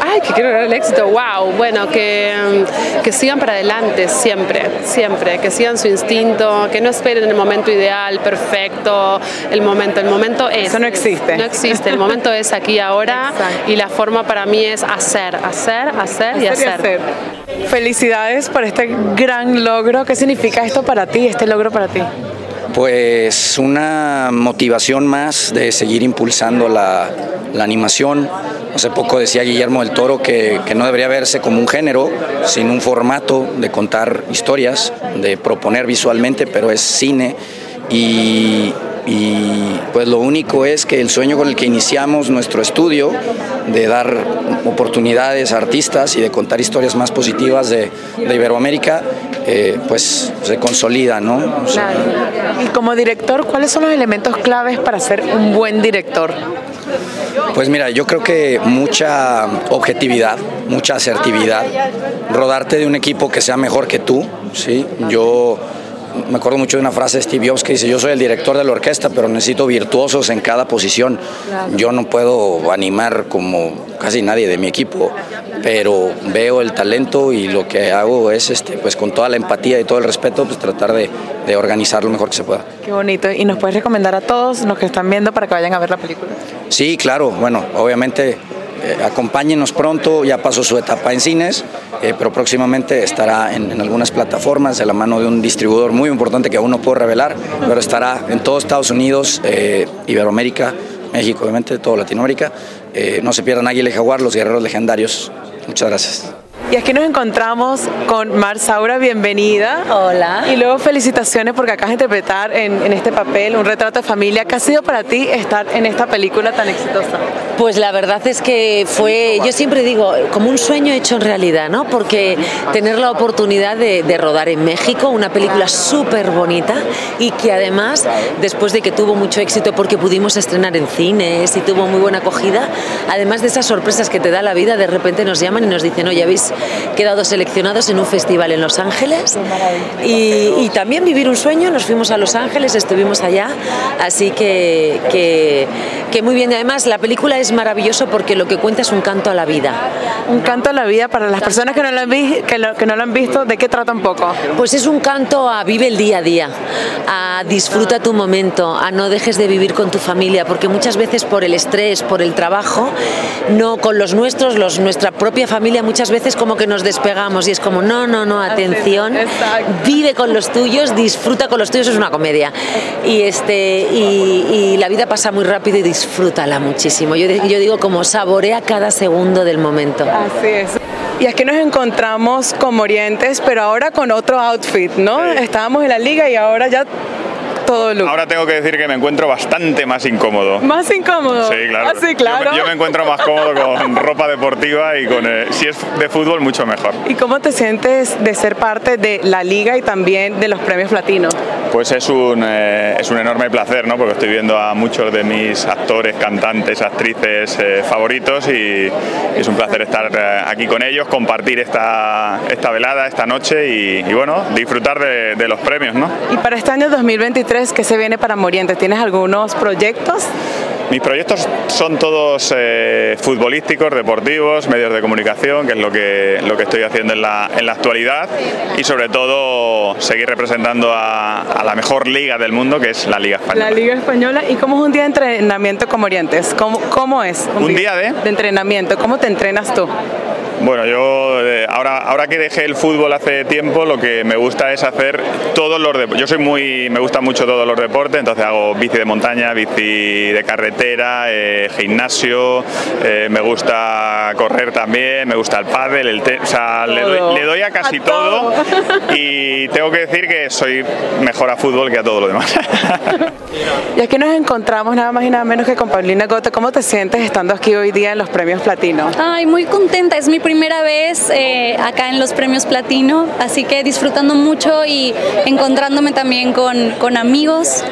Ay, que quiero lograr el éxito, wow. Bueno, que, mm, que sigan para adelante siempre, siempre, que sigan su instinto, que no esperen el momento ideal, perfecto, el momento, el momento es. Eso no existe. No existe, el momento es aquí ahora y la forma para mí es hacer, hacer, hacer y Hacer y hacer. Felicidades por este gran logro. ¿Qué significa esto para ti, este logro para ti? Pues una motivación más de seguir impulsando la, animación. Hace poco decía Guillermo del Toro que, que no debería verse como un género, sino un formato de contar historias, de proponer visualmente, pero es cine. Y, y, pues lo único es que el sueño con el que iniciamos nuestro estudio, de dar oportunidades a artistas y de contar historias más positivas de, de Iberoamérica, eh, pues se consolida, ¿no? O sea, Y como director, ¿cuáles son los elementos claves para ser un buen director? Pues mira, yo creo que mucha objetividad, mucha asertividad, rodarte de un equipo que sea mejor que tú, ¿sí? Yo me acuerdo mucho de una frase de Steve Jobs que dice, yo soy el director de la orquesta, pero necesito virtuosos en cada posición. Yo no puedo animar como casi nadie de mi equipo, pero veo el talento y lo que hago es, este, pues con toda la empatía y todo el respeto, pues tratar de, de organizar lo mejor que se pueda. Qué bonito. ¿Y nos puedes recomendar a todos los que están viendo para que vayan a ver la película? Sí, claro, bueno, obviamente eh, acompáñenos pronto, ya pasó su etapa en cines, eh, pero próximamente estará en, algunas plataformas de la mano de un distribuidor muy importante que aún no puedo revelar, pero estará en todo Estados Unidos, eh, Iberoamérica, México, obviamente, toda Latinoamérica. No se pierdan Águila y Jaguar, los guerreros legendarios. Muchas gracias. Y aquí nos encontramos con Mar Saura, bienvenida. Hola. Y luego felicitaciones porque acabas de interpretar en, en este papel un retrato de familia. ¿Qué ha sido para ti estar en esta película tan exitosa? Pues la verdad es que fue, yo siempre digo, como un sueño hecho en realidad, ¿no? Porque tener la oportunidad de, de rodar en México una película súper bonita y que además, después de que tuvo mucho éxito porque pudimos estrenar en cines y tuvo muy buena acogida, además de esas sorpresas que te da la vida, de repente nos llaman y nos dicen, oye, habéis quedado seleccionados en un festival en Los Ángeles y, y también vivir un sueño, nos fuimos a Los Ángeles, estuvimos allá, así que, que, que muy bien. Y además la película es maravilloso porque lo que cuenta es un canto a la vida. Un canto a la vida para las personas que no lo han, vi- que lo- que no lo han visto, ¿de qué trata un poco? Pues es un canto a vive el día a día, a disfruta tu momento, a no dejes de vivir con tu familia, porque muchas veces por el estrés, por el trabajo, no con los nuestros, los, nuestra propia familia, muchas veces como que nos despegamos y es como, no, no, no, atención, vive con los tuyos, disfruta con los tuyos, es una comedia. Y, este, y, y la vida pasa muy rápido y disfrútala muchísimo. Yo, yo digo como saborea cada segundo del momento. Así es. Y aquí nos encontramos con Morientes, pero ahora con otro outfit, ¿no? Estábamos en la liga y ahora ya todo look. Ahora tengo que decir que me encuentro bastante más incómodo. Más incómodo. Sí, claro. Ah, sí, claro. Yo, me- yo me encuentro más cómodo con ropa deportiva y con, eh, si es de fútbol, mucho mejor. ¿Y cómo te sientes de ser parte de la liga y también de los premios platino? Pues es un, eh, es un enorme placer, ¿no? Porque estoy viendo a muchos de mis actores, cantantes, actrices eh, favoritos y es un placer estar eh, aquí con ellos, compartir esta, esta velada, esta noche y, y, bueno, disfrutar de, de los premios, ¿no? Y para este año 2023, ¿qué se viene para Morientes? ¿Tienes algunos proyectos? Mis proyectos son todos eh, futbolísticos, deportivos, medios de comunicación, que es lo que, lo que estoy haciendo en la, en la actualidad, y sobre todo seguir representando a, a la mejor liga del mundo, que es la Liga Española. La Liga Española. ¿Y cómo es un día de entrenamiento con Morientes? ¿Cómo, cómo es? ¿Un día de? De entrenamiento. ¿Cómo te entrenas tú? Bueno, yo eh, ahora, ahora que dejé el fútbol hace tiempo, lo que me gusta es hacer todos los deportes. Yo soy muy, me gusta mucho todos los deportes, entonces hago bici de montaña, bici de carretera, eh, gimnasio, eh, me gusta correr también, me gusta el pádel, el o sea, le doy, le doy, a casi todo. y tengo que decir que soy mejor a fútbol que a todo lo demás. y aquí nos encontramos nada más y nada menos que con Paulina Gota. ¿Cómo te sientes estando aquí hoy día en los premios Platino? Ay, muy contenta, es mi primera vez eh, acá en los premios Platino, así que disfrutando mucho y encontrándome también con, con amigos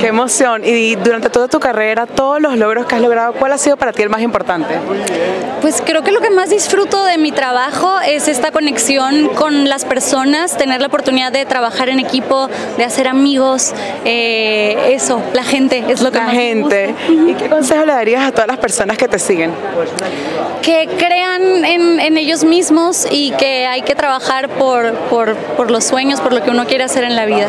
Qué emoción. Y durante toda tu carrera, todos los logros que has logrado, ¿cuál ha sido para ti el más importante? Pues creo que lo que más disfruto de mi trabajo es esta conexión con las personas, tener la oportunidad de trabajar en equipo, de hacer amigos, eh, eso, la gente es lo que la gente. ¿Y qué consejo le darías a todas las personas que te siguen? Que crean en, ellos mismos y que hay que trabajar por, por, por los sueños, por lo que uno quiere hacer en la vida.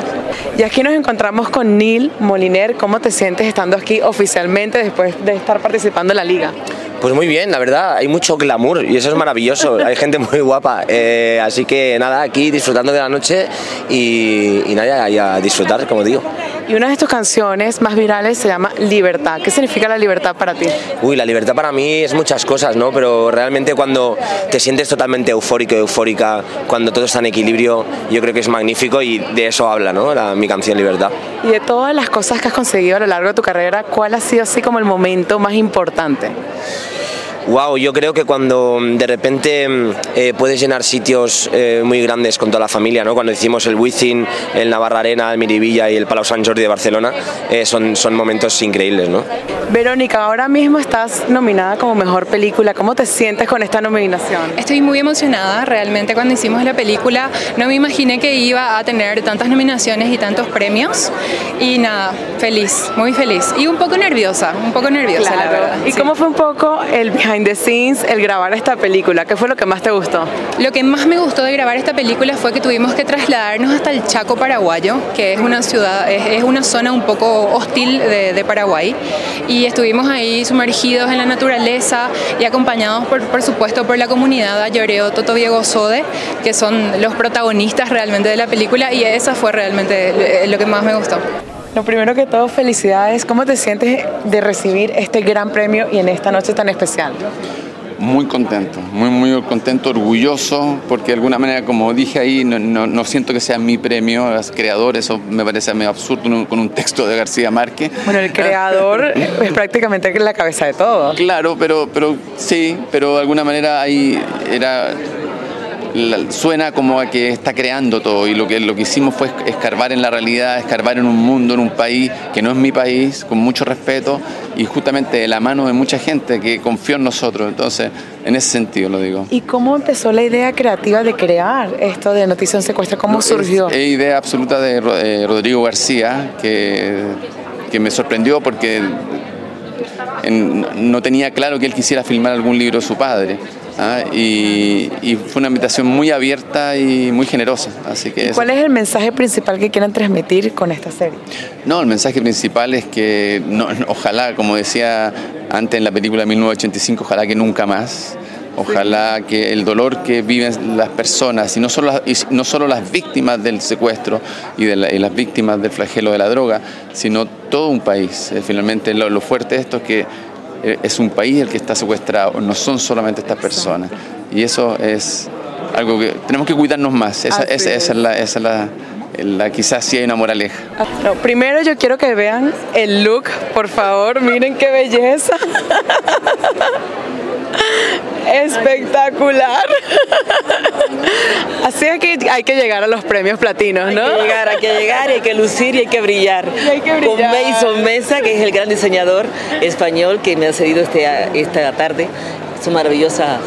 Y aquí nos encontramos con Neil Moliner, ¿cómo te sientes estando aquí oficialmente después de estar participando en la liga? Pues muy bien, la verdad, hay mucho glamour y eso es maravilloso, hay gente muy guapa, eh, así que nada, aquí disfrutando de la noche y, nada, y a disfrutar, como digo. Y una de tus canciones más virales se llama Libertad. ¿Qué significa la libertad para ti? Uy, la libertad para mí es muchas cosas, ¿no? Pero realmente cuando te sientes totalmente eufórico, eufórica, cuando todo está en equilibrio, yo creo que es magnífico y de eso habla, ¿no? mi canción Libertad. Y de todas las cosas que has conseguido a lo largo de tu carrera, ¿cuál ha sido así como el momento más importante? Wow, yo creo que cuando mm, de repente mm, eh, puedes llenar sitios eh, muy grandes con toda la familia, ¿no? cuando hicimos el Wizzing, el Navarra Arena, el Miribilla y el Palau Sant Jordi de Barcelona, eh, son, son momentos increíbles. ¿no? Verónica, ahora mismo estás nominada como mejor película. ¿Cómo te sientes con esta nominación? Estoy muy emocionada. Realmente cuando hicimos la película no me imaginé que iba a tener tantas nominaciones y tantos premios. Y nada, feliz, muy feliz. Y un poco nerviosa, un poco nerviosa, la verdad. ¿Y cómo fue un poco el behind the scenes, el grabar esta película? ¿Qué fue lo que más te gustó? Lo que más me gustó de grabar esta película fue que tuvimos que trasladarnos hasta el Chaco paraguayo, que es una ciudad, es, una zona un poco hostil de, Paraguay. Y estuvimos ahí sumergidos en la naturaleza y acompañados, por, supuesto, por la comunidad Ayoreo Toto Diego Sode, que son los protagonistas realmente de la película. Y esa fue realmente lo que más me gustó. Lo primero que todo, felicidades. ¿Cómo te sientes de recibir este gran premio y en esta noche tan especial? Muy contento, muy, muy contento, orgulloso, porque de alguna manera, como dije ahí, no, no, siento que sea mi premio, los creadores, eso me parece medio absurdo con un texto de García Márquez. Bueno, el creador es prácticamente la cabeza de todo. Claro, pero, pero sí, pero de alguna manera ahí era suena como a que está creando todo y lo que, lo que hicimos fue escarbar en la realidad, escarbar en un mundo, en un país que no es mi país, con mucho respeto y justamente de la mano de mucha gente que confió en nosotros. Entonces, en ese sentido lo digo. ¿Y cómo empezó la idea creativa de crear esto de Noticia en Secuestro? ¿Cómo surgió? Es, idea absoluta de eh, Rodrigo García, que, que me sorprendió porque no tenía claro que él quisiera filmar algún libro de su padre. ¿Ah? y, fue una invitación muy abierta y muy generosa. Así que ¿Cuál es el mensaje principal que quieran transmitir con esta serie? No, el mensaje principal es que ojalá, como decía antes en la película 1985, ojalá que nunca más. Ojalá que el dolor que viven las personas, y no solo las, no solo las víctimas del secuestro y, de las víctimas del flagelo de la droga, sino todo un país. Eh, finalmente lo, lo fuerte de esto es que es un país el que está secuestrado, no son solamente estas personas. Y eso es algo que tenemos que cuidarnos más. Esa, es la, esa la, quizás sí hay una moraleja. primero yo quiero que vean el look, por favor, miren qué belleza. Espectacular. Así es que hay que llegar a los premios platinos, ¿no? Hay que llegar, hay que llegar y hay que lucir y hay que brillar. hay que brillar. Con Mason Mesa, que es el gran diseñador español que me ha cedido este, esta tarde su maravillosa.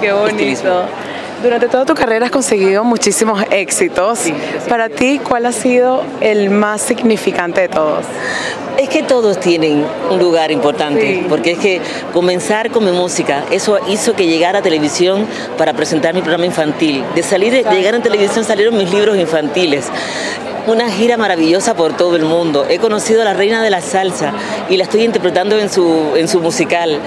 Qué bonito. Durante toda tu carrera has conseguido muchísimos éxitos. Para ti, ¿cuál ha sido el más significante de todos? Es que todos tienen un lugar importante, porque es que comenzar con mi música, eso hizo que llegara a televisión para presentar mi programa infantil. De salir, de llegar a televisión salieron mis libros infantiles una gira maravillosa por todo el mundo. He conocido a la reina de la salsa y la estoy interpretando en su, en su musical.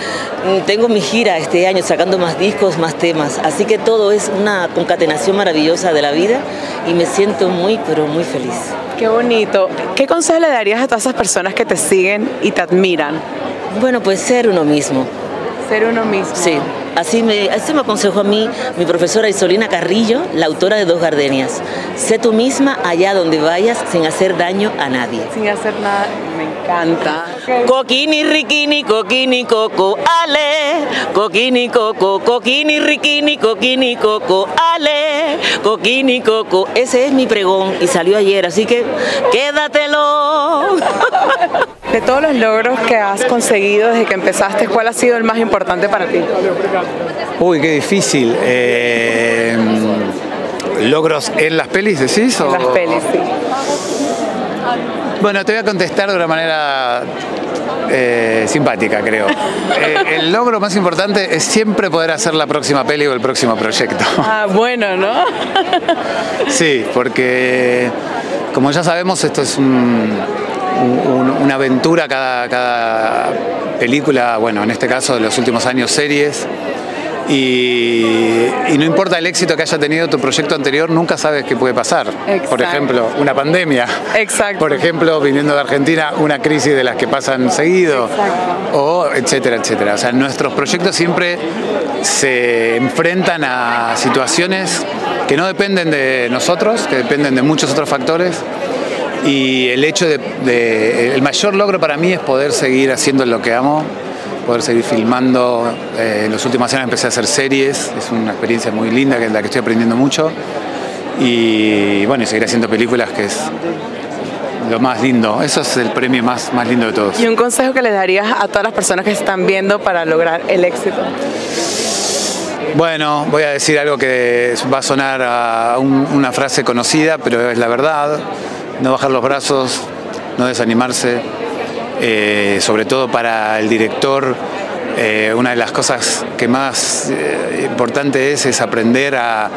Mm, Tengo mi gira este año sacando más discos, más temas. Así que todo es una concatenación maravillosa de la vida y me siento muy, pero muy feliz. Qué bonito. ¿Qué consejo le darías a todas esas personas que te siguen y te admiran? Bueno, pues ser uno mismo. Ser uno mismo. Sí. Así me, así me aconsejó a mí mi profesora Isolina Carrillo, la autora de Dos Gardenias. Sé tú misma allá donde vayas sin hacer daño a nadie. Sin hacer nada, me encanta. Coquini, riquini, coquini, coco, ale. Coquini, coco, coquini, riquini, coquini, coco, ale. Coquini, coco. Ese es mi pregón y salió ayer, así que quédatelo. De todos los logros que has conseguido desde que empezaste, ¿cuál ha sido el más importante para ti? Uy, qué difícil. Eh, ¿Logros en las pelis, decís? En las pelis, sí. Bueno, te voy a contestar de una manera eh, simpática, creo. Eh, el logro más importante es siempre poder hacer la próxima peli o el próximo proyecto. Ah, bueno, ¿no? Sí, porque como ya sabemos, esto es un- un- una aventura cada, cada película, bueno, en este caso de los últimos años series. Y, y no importa el éxito que haya tenido tu proyecto anterior, nunca sabes qué puede pasar. Por Exacto. ejemplo, una pandemia. Exacto. Por ejemplo, viniendo de Argentina, una crisis de las que pasan seguido. O etcétera, etcétera. O sea, nuestros proyectos siempre se enfrentan a situaciones que no dependen de nosotros, que dependen de muchos otros factores. Y el hecho de, de- el mayor logro para mí es poder seguir haciendo lo que amo, poder seguir filmando. Eh, en los últimos años empecé a hacer series, es una experiencia muy linda que es la que estoy aprendiendo mucho. Y bueno, y seguir haciendo películas que es lo más lindo. Eso es el premio más, más lindo de todos. ¿Y un consejo que le darías a todas las personas que están viendo para lograr el éxito? Bueno, voy a decir algo que va a sonar a un- una frase conocida, pero es la verdad. No bajar los brazos, no desanimarse. Eh, sobre todo para el director, eh, una de las cosas que más eh, importante es es aprender a,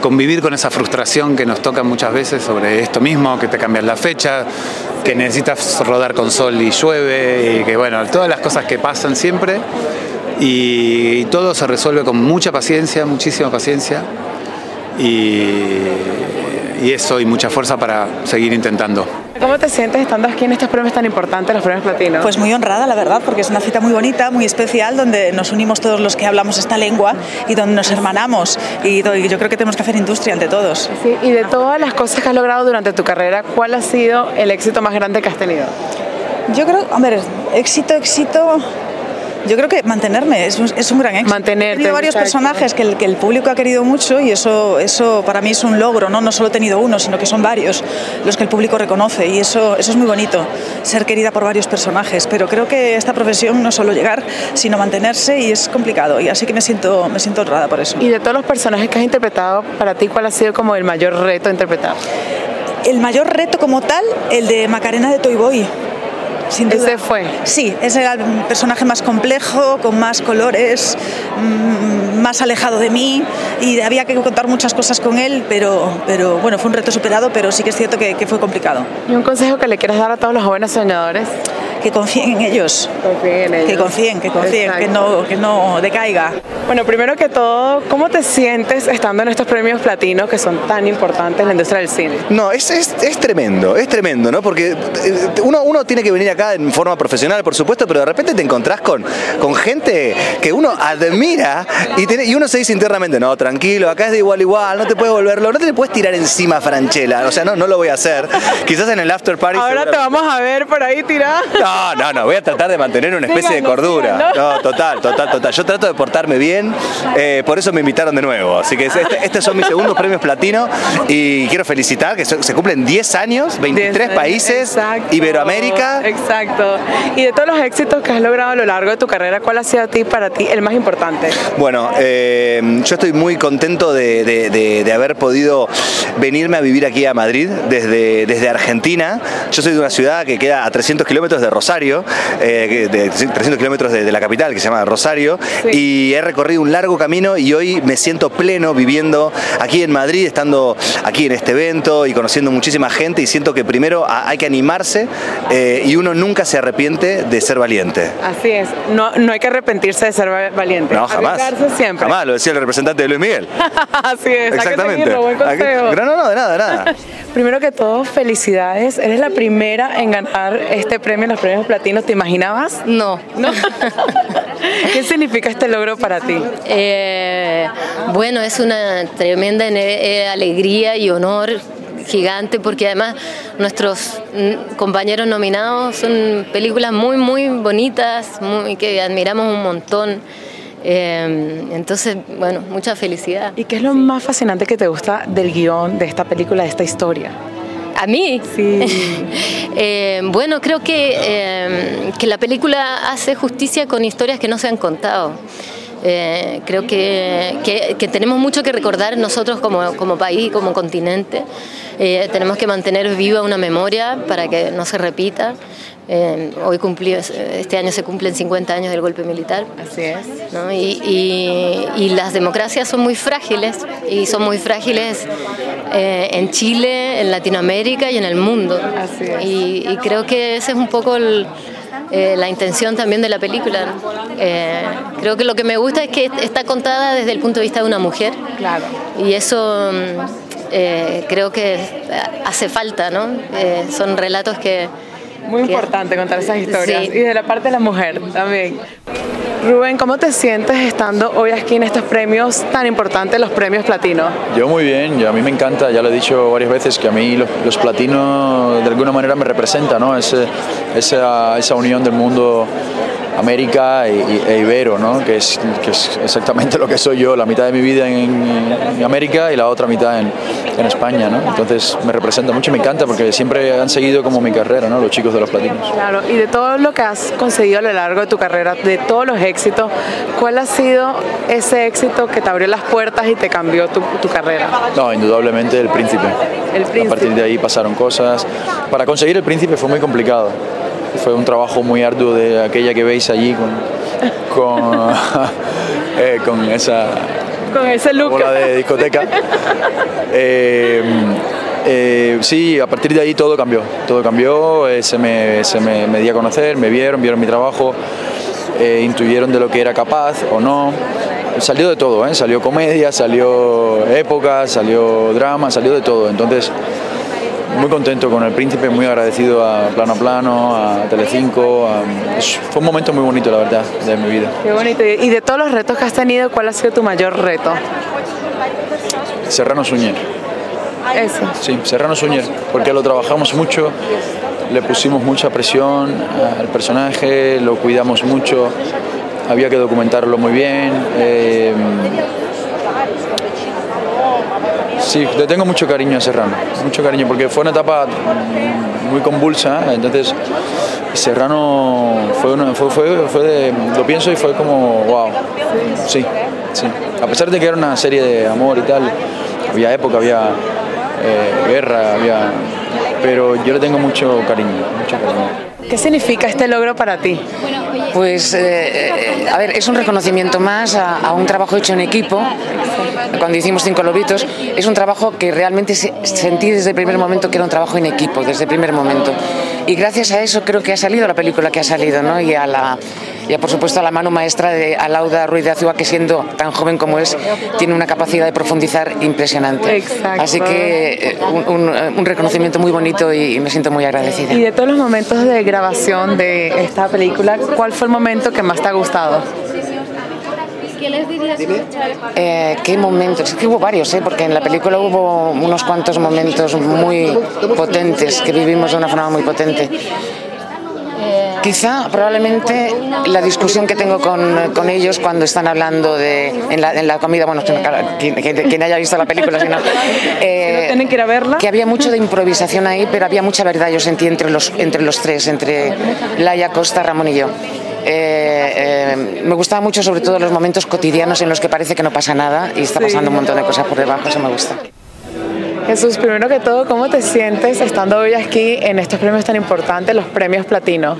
convivir con esa frustración que nos toca muchas veces sobre esto mismo, que te cambias la fecha, que necesitas rodar con sol y llueve, y que bueno, todas las cosas que pasan siempre y todo se resuelve con mucha paciencia, muchísima paciencia y eso y mucha fuerza para seguir intentando. ¿Cómo te sientes estando aquí en estos premios tan importantes, los premios platinos? Pues muy honrada, la verdad, porque es una cita muy bonita, muy especial, donde nos unimos todos los que hablamos esta lengua y donde nos hermanamos. Y yo creo que tenemos que hacer industria ante todos. Sí, y de todas las cosas que has logrado durante tu carrera, ¿cuál ha sido el éxito más grande que has tenido? Yo creo, a ver, éxito, éxito. Yo creo que mantenerme es un, es un gran éxito. Mantenerte, He tenido varios exacto. personajes que el, que el público ha querido mucho y eso, eso para mí es un logro, ¿no? No solo he tenido uno, sino que son varios los que el público reconoce y eso, eso es muy bonito, ser querida por varios personajes. Pero creo que esta profesión no solo llegar, sino mantenerse y es complicado y así que me siento, me siento honrada por eso. Y de todos los personajes que has interpretado, para ti, ¿cuál ha sido como el mayor reto de interpretar? El mayor reto como tal, el de Macarena de Toy Boy. Sin duda. Ese fue. Sí, ese era el personaje más complejo, con más colores, mm, más alejado de mí y había que contar muchas cosas con él, pero, pero bueno, fue un reto superado, pero sí que es cierto que, que fue complicado. ¿Y un consejo que le quieras dar a todos los jóvenes soñadores? Que confíen en ellos. Confíen en ellos. Que confíen, que confíen, que no, que no decaiga. Bueno, primero que todo, ¿cómo te sientes estando en estos premios platinos que son tan importantes en la industria del cine? No, es, es, es tremendo, es tremendo, ¿no? Porque eh, uno, uno tiene que venir acá en forma profesional, por supuesto, pero de repente te encontrás con, con gente que uno admira y, tiene- y uno se dice internamente, no, tranquilo, acá es de igual a igual, no te puedes volverlo, no te puedes tirar encima a Franchella, o sea, no, no lo voy a hacer. Quizás en el after party... Ahora te vamos a ver por ahí tirar. No, no, no, voy a tratar de mantener una especie de cordura. No, total, total, total. Yo trato de portarme bien, eh, por eso me invitaron de nuevo. Así que este- estos son mis segundos premios platino y quiero felicitar que se, se cumplen 10 años, 23 países, Iberoamérica. Exacto. Y de todos los éxitos que has logrado a lo largo de tu carrera, ¿cuál ha sido a ti, para ti el más importante? Bueno, eh, yo estoy muy contento de, de- de- de haber podido venirme a vivir aquí a Madrid desde, desde Argentina. Yo soy de una ciudad que queda a 300 kilómetros de Rosario, eh, de 300 kilómetros de, de la capital, que se llama Rosario, y he recorrido un largo camino y hoy me siento pleno viviendo aquí en Madrid, estando aquí en este evento y conociendo muchísima gente y siento que primero hay que animarse eh, y uno nunca se arrepiente de ser valiente. Así es, no, no hay que arrepentirse de ser va- valiente. No, jamás. Siempre. Jamás, lo decía el representante de Luis Miguel. Así es, Exactamente. seguirlo, buen consejo. No, no, no, de nada, de nada. Primero que todo, felicidades. Eres la primera en ganar este premio en los premios platinos. ¿Te imaginabas? No. ¿No? ¿Qué significa este logro para ti? Eh, bueno, es una tremenda eh, alegría y honor gigante porque además nuestros compañeros nominados son películas muy, muy bonitas, muy, que admiramos un montón. Eh, entonces, bueno, mucha felicidad. ¿Y qué es lo más fascinante que te gusta del guion de esta película, de esta historia? ¿A mí? Sí. Eh, bueno, creo que, eh, que la película hace justicia con historias que no se han contado. Eh, creo que, que- que tenemos mucho que recordar nosotros como, como país, como continente. Eh, tenemos que mantener viva una memoria para que no se repita. Eh, hoy cumplió, este año se cumplen 50 años del golpe militar. Así es. ¿no? Y, y- y las democracias son muy frágiles y son muy frágiles eh, en Chile, en Latinoamérica y en el mundo. Y, y creo que ese es un poco el- eh, la intención también de la película. Eh, creo que lo que me gusta es que está contada desde el punto de vista de una mujer. Claro. Y eso eh, creo que hace falta, ¿no? Son relatos que... Muy que- importante contar esas historias. Sí. Y de la parte de la mujer también. Rubén, ¿cómo te sientes estando hoy aquí en estos premios tan importantes, los premios platino? Yo muy bien, y a mí me encanta, ya lo he dicho varias veces, que a mí los, los platinos de alguna manera me representan, ¿no? Ese- esa, esa unión del mundo América e, e Ibero, ¿no? que, es, que es exactamente lo que soy yo, la mitad de mi vida en, en América y la otra mitad en, en España. ¿no? Entonces me representa mucho y me encanta porque siempre han seguido como mi carrera, ¿no? los chicos de los platinos. Claro, y de todo lo que has conseguido a lo largo de tu carrera, de todos los éxitos, ¿cuál ha sido ese éxito que te abrió las puertas y te cambió tu, tu carrera? No, indudablemente el príncipe. El príncipe. A partir de ahí pasaron cosas. Para conseguir el príncipe fue muy complicado. Fue un trabajo muy arduo de aquella que veis allí con, con, eh, con esa Con ese look. bola de discoteca. Eh, eh, sí, a partir de ahí todo cambió. Todo cambió, eh, se, me, se me, me di a conocer, me vieron, vieron mi trabajo, intuyeron de lo que era capaz o no. Salió de todo, salió comedia, salió época, salió drama, salió de todo. Entonces, muy contento con el príncipe, muy agradecido a Plano a Plano, a Telecinco. a- fue un momento muy bonito, la verdad, de mi vida. Qué bonito. Y de todos los retos que has tenido, ¿cuál ha sido tu mayor reto? Serrano Suñer. Eso. Sí, Serrano Suñer, porque lo trabajamos mucho, le pusimos mucha presión al personaje, lo cuidamos mucho, había que documentarlo muy bien. eh, sí, le tengo mucho cariño a Serrano, mucho cariño, porque fue una etapa muy convulsa, entonces Serrano fue, una- fue, fue de- lo pienso y fue como, wow, sí, sí. A pesar de que era una serie de amor y tal, había época, había eh, guerra, había... Pero yo le tengo mucho cariño, mucho cariño. ¿Qué significa este logro para ti? Pues, eh, eh, a ver, es un reconocimiento más a, a un trabajo hecho en equipo. Cuando hicimos Cinco Lobitos, es un trabajo que realmente se- sentí desde el primer momento que era un trabajo en equipo, desde el primer momento. Y gracias a eso creo que ha salido la película que ha salido, ¿no? Y a la y a, por supuesto a la mano maestra de Alauda Ruiz de Azúa, que siendo tan joven como es, tiene una capacidad de profundizar impresionante. Exacto. Así que eh, un, un- un reconocimiento muy bonito y, y me siento muy agradecida. Y de todos los momentos de grabación de esta película, ¿cuál fue el momento que más te ha gustado? Eh, ¿Qué momentos? Es que hubo varios, ¿eh? porque en la película hubo unos cuantos momentos muy potentes, que vivimos de una forma muy potente. Quizá, probablemente, la discusión que tengo con, con ellos cuando están hablando de, en, la, en la comida, bueno, quien, haya visto la película, si no, eh, tienen que ir a verla. que había mucho de improvisación ahí, pero había mucha verdad, yo sentí entre los, entre los tres, entre Laia Costa, Ramón y yo. Eh, eh, me gustaba mucho sobre todo los momentos cotidianos en los que parece que no pasa nada y está pasando un montón de cosas por debajo, eso me gusta. Jesús, primero que todo, ¿cómo te sientes estando hoy aquí en estos premios tan importantes, los premios Platino?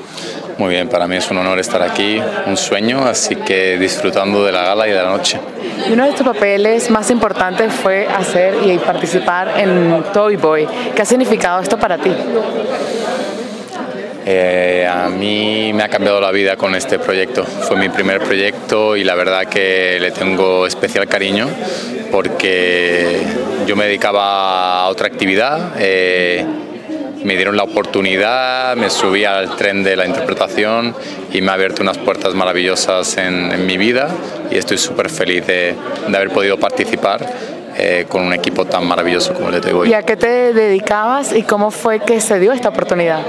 Muy bien, para mí es un honor estar aquí, un sueño, así que disfrutando de la gala y de la noche. Y uno de tus papeles más importantes fue hacer y participar en Toy Boy. ¿Qué ha significado esto para ti? Eh, a mí me ha cambiado la vida con este proyecto. Fue mi primer proyecto y la verdad que le tengo especial cariño porque yo me dedicaba a otra actividad. Eh, me dieron la oportunidad, me subí al tren de la interpretación y me ha abierto unas puertas maravillosas en, mi vida y estoy súper feliz de, haber podido participar eh, con un equipo tan maravilloso como el de Toy ¿Y a qué te dedicabas y cómo fue que se dio esta oportunidad?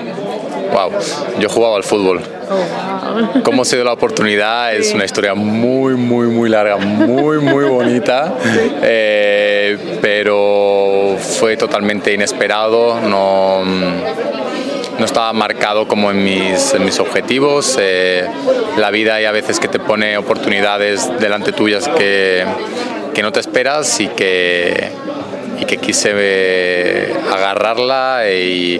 Wow, yo jugaba al fútbol. Oh, ¿Cómo se dio la oportunidad? Es una historia muy, muy, muy larga, muy, muy bonita, eh, pero fue totalmente inesperado, no, no estaba marcado como en mis, mis objetivos. Eh, la vida hay a veces que te pone oportunidades delante tuyas que, que no te esperas y que y que quise eh, agarrarla y,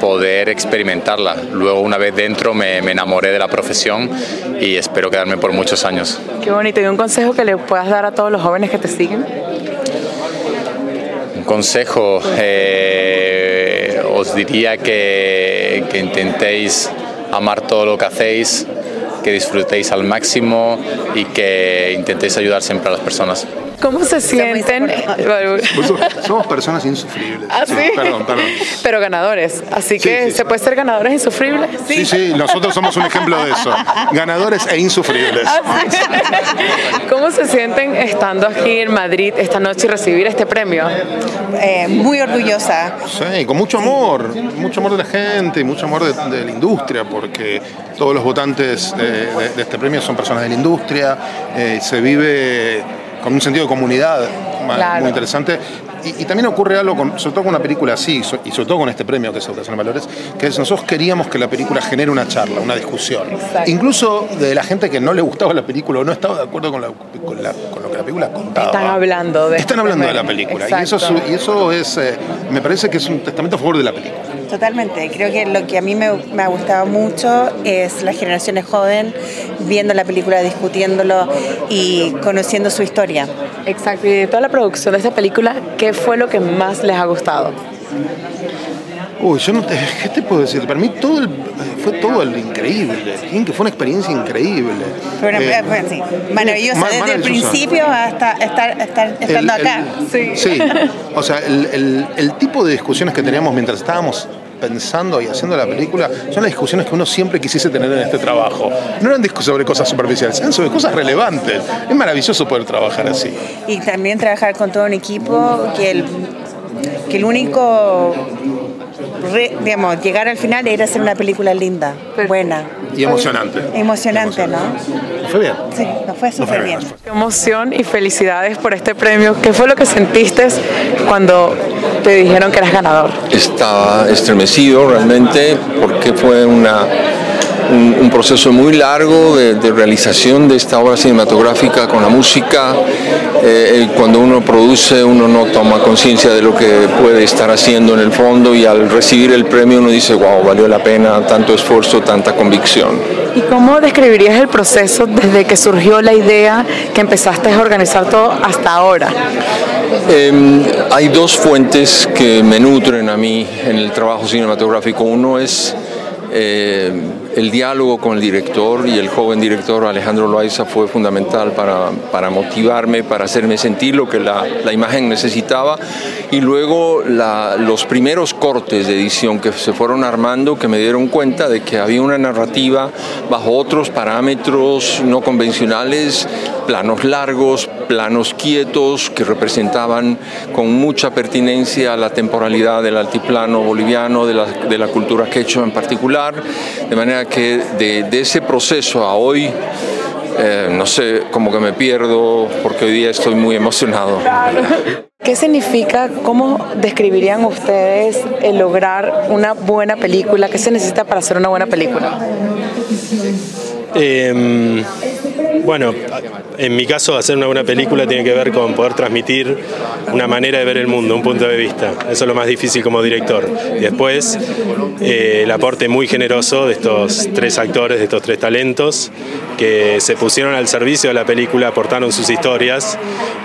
poder experimentarla. Luego una vez dentro me, enamoré de la profesión y espero quedarme por muchos años. Qué bonito. ¿Y un consejo que le puedas dar a todos los jóvenes que te siguen? Un consejo, eh, os diría que, que intentéis amar todo lo que hacéis, que disfrutéis al máximo y que intentéis ayudar siempre a las personas. ¿Cómo se sienten? Somos personas insufribles. ¿Ah, sí? Perdón, perdón. Pero ganadores. Así que se puede ser ganadores insufribles. Sí, sí, nosotros somos un ejemplo de eso. Ganadores e insufribles. Ah, ¿Cómo se sienten estando aquí en Madrid esta noche y recibir este premio? Eh, muy orgullosa. Sí, con mucho amor, mucho amor de la gente y mucho amor de, la industria, porque todos los votantes de, este premio son personas de la industria. Eh, se vive con un sentido de comunidad muy interesante. Y, también ocurre algo, con, sobre todo con una película así, y sobre todo con este premio que es Educación de Valores, que es nosotros queríamos que la película genere una charla, una discusión. Incluso de la gente que no le gustaba la película o no estaba de acuerdo con, lo que la película contaba. Están hablando de Están hablando de la película. Y eso, y eso es, eh, me parece que es un testamento a favor de la película. Totalmente, creo que lo que a mí me, ha gustado mucho es las generaciones joven viendo la película, discutiéndolo y conociendo su historia. Exacto, y de toda la producción de esta película, ¿qué fue lo que más les ha gustado? Uy, yo no te, ¿qué te puedo decir? Para mí todo el, fue todo el increíble, que fue una experiencia increíble. Fue eh, sí, maravillosa, desde el principio hasta estar, estar estando acá. sí. sí. o sea, el, el tipo de discusiones que teníamos mientras estábamos pensando y haciendo la película son las discusiones que uno siempre quisiese tener en este trabajo. No eran sobre cosas superficiales, eran sobre cosas relevantes. Es maravilloso poder trabajar así. Y también trabajar con todo un equipo que el, que el único digamos, llegar al final era hacer una película linda, buena. Y emocionante. Emocionante, ¿no? Fue bien. Sí, nos fue súper bien. Qué emoción y felicidades por este premio. ¿Qué fue lo que sentiste cuando te dijeron que eras ganador? Estaba estremecido realmente porque fue una un, proceso muy largo de, realización de esta obra cinematográfica con la música. Eh, cuando uno produce, uno no toma conciencia de lo que puede estar haciendo en el fondo y al recibir el premio uno dice, wow, valió la pena tanto esfuerzo, tanta convicción. ¿Y cómo describirías el proceso desde que surgió la idea que empezaste a organizar todo hasta ahora? Em, hay dos fuentes que me nutren a mí en el trabajo cinematográfico. Uno es eh, el diálogo con el director y el joven director Alejandro Loaiza fue fundamental para, para motivarme, para hacerme sentir lo que la, la imagen necesitaba. Y luego los primeros cortes de edición que se fueron armando, que me dieron cuenta de que había una narrativa bajo otros parámetros no convencionales, planos largos, planos quietos, que representaban con mucha pertinencia la temporalidad del altiplano boliviano, de la, de la cultura quechua en particular, de manera que de, ese proceso a hoy, eh, no sé, como que me pierdo porque hoy día estoy muy emocionado. ¿Qué significa, cómo describirían ustedes el lograr una buena película? ¿Qué se necesita para hacer una buena película? Em, Bueno, en mi caso, hacer una buena película tiene que ver con poder transmitir una manera de ver el mundo, un punto de vista. Eso es lo más difícil como director. Y después, eh, el aporte muy generoso de estos tres actores, de estos tres talentos, que se pusieron al servicio de la película, aportaron sus historias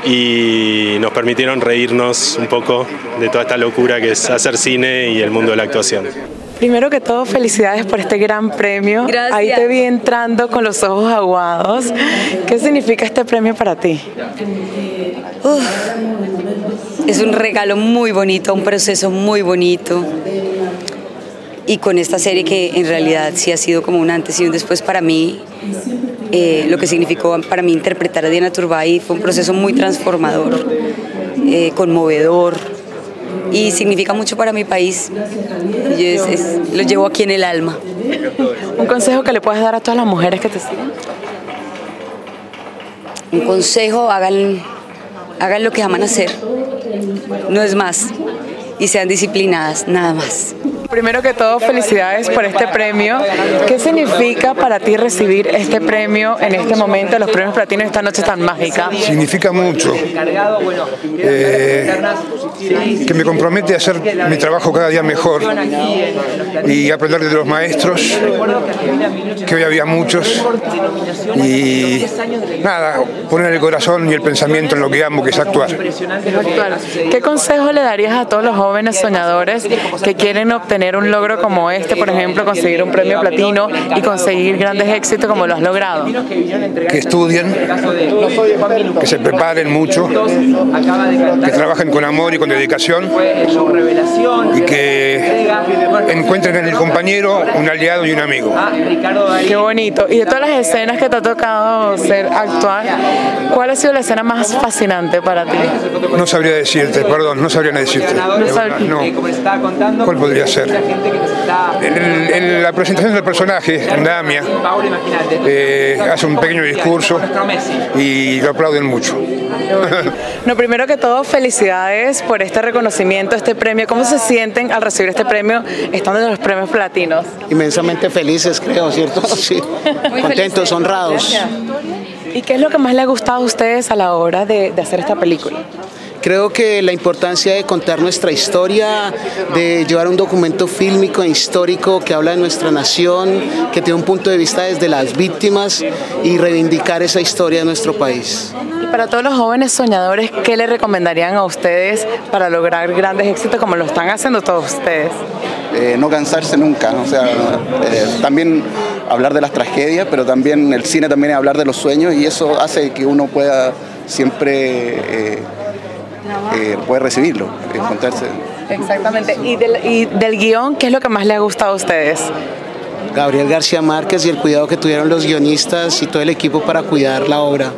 y nos permitieron reírnos un poco de toda esta locura que es hacer cine y el mundo de la actuación. Primero que todo, felicidades por este gran premio. Ahí te vi entrando con los ojos aguados. ¿Qué significa este premio para ti? es un regalo muy bonito, un proceso muy bonito. Y con esta serie que en realidad sí ha sido como un antes y un después para mí, eh, lo que significó para mí interpretar a Diana Turbay fue un proceso muy transformador, eh, conmovedor, y significa mucho para mi país. Yo lo llevo aquí en el alma. ¿Un consejo que le puedes dar a todas las mujeres que te siguen? Un consejo, hagan, hagan lo que aman hacer. No es más. Y sean disciplinadas, nada más. Primero que todo, felicidades por este premio. ¿Qué significa para ti recibir este premio en este momento, los premios platinos esta noche tan mágica? Significa mucho. Eh, que me compromete a hacer mi trabajo cada día mejor y aprender de los maestros, que hoy había muchos, y nada, poner el corazón y el pensamiento en lo que amo, que es actuar. ¿Qué consejo le darías a todos los jóvenes soñadores que quieren obtener tener un logro como este, por ejemplo, conseguir un premio platino y conseguir grandes éxitos como lo has logrado? Que estudien, que se preparen mucho, que trabajen con amor y con dedicación y que encuentren en el compañero un aliado y un amigo. Qué bonito. Y de todas las escenas que te ha tocado ser actual, ¿cuál ha sido la escena más fascinante para ti? No sabría decirte, perdón, no sabría decirte. No. ¿Cuál podría ser? En, la presentación del personaje, Damia, eh, hace un pequeño discurso y lo aplauden mucho. No, primero que todo, felicidades por este reconocimiento, este premio. ¿Cómo se sienten al recibir este premio estando en los premios platinos? Inmensamente felices, creo, ¿cierto? Sí. Contentos, honrados. ¿Y qué es lo que más le ha gustado a ustedes a la hora de hacer esta película? Creo que la importancia de contar nuestra historia, de llevar un documento fílmico e histórico que habla de nuestra nación, que tiene un punto de vista desde las víctimas y reivindicar esa historia de nuestro país. Y para todos los jóvenes soñadores, ¿qué le recomendarían a ustedes para lograr grandes éxitos como lo están haciendo todos ustedes? Eh, no cansarse nunca, o sea, eh, también hablar de las tragedias, pero también el cine también es hablar de los sueños y eso hace que uno pueda siempre... Eh, eh, puede recibirlo, encontrarse. Exactamente. ¿Y del, ¿Y del guion qué es lo que más le ha gustado a ustedes? Gabriel García Márquez y el cuidado que tuvieron los guionistas y todo el equipo para cuidar la obra.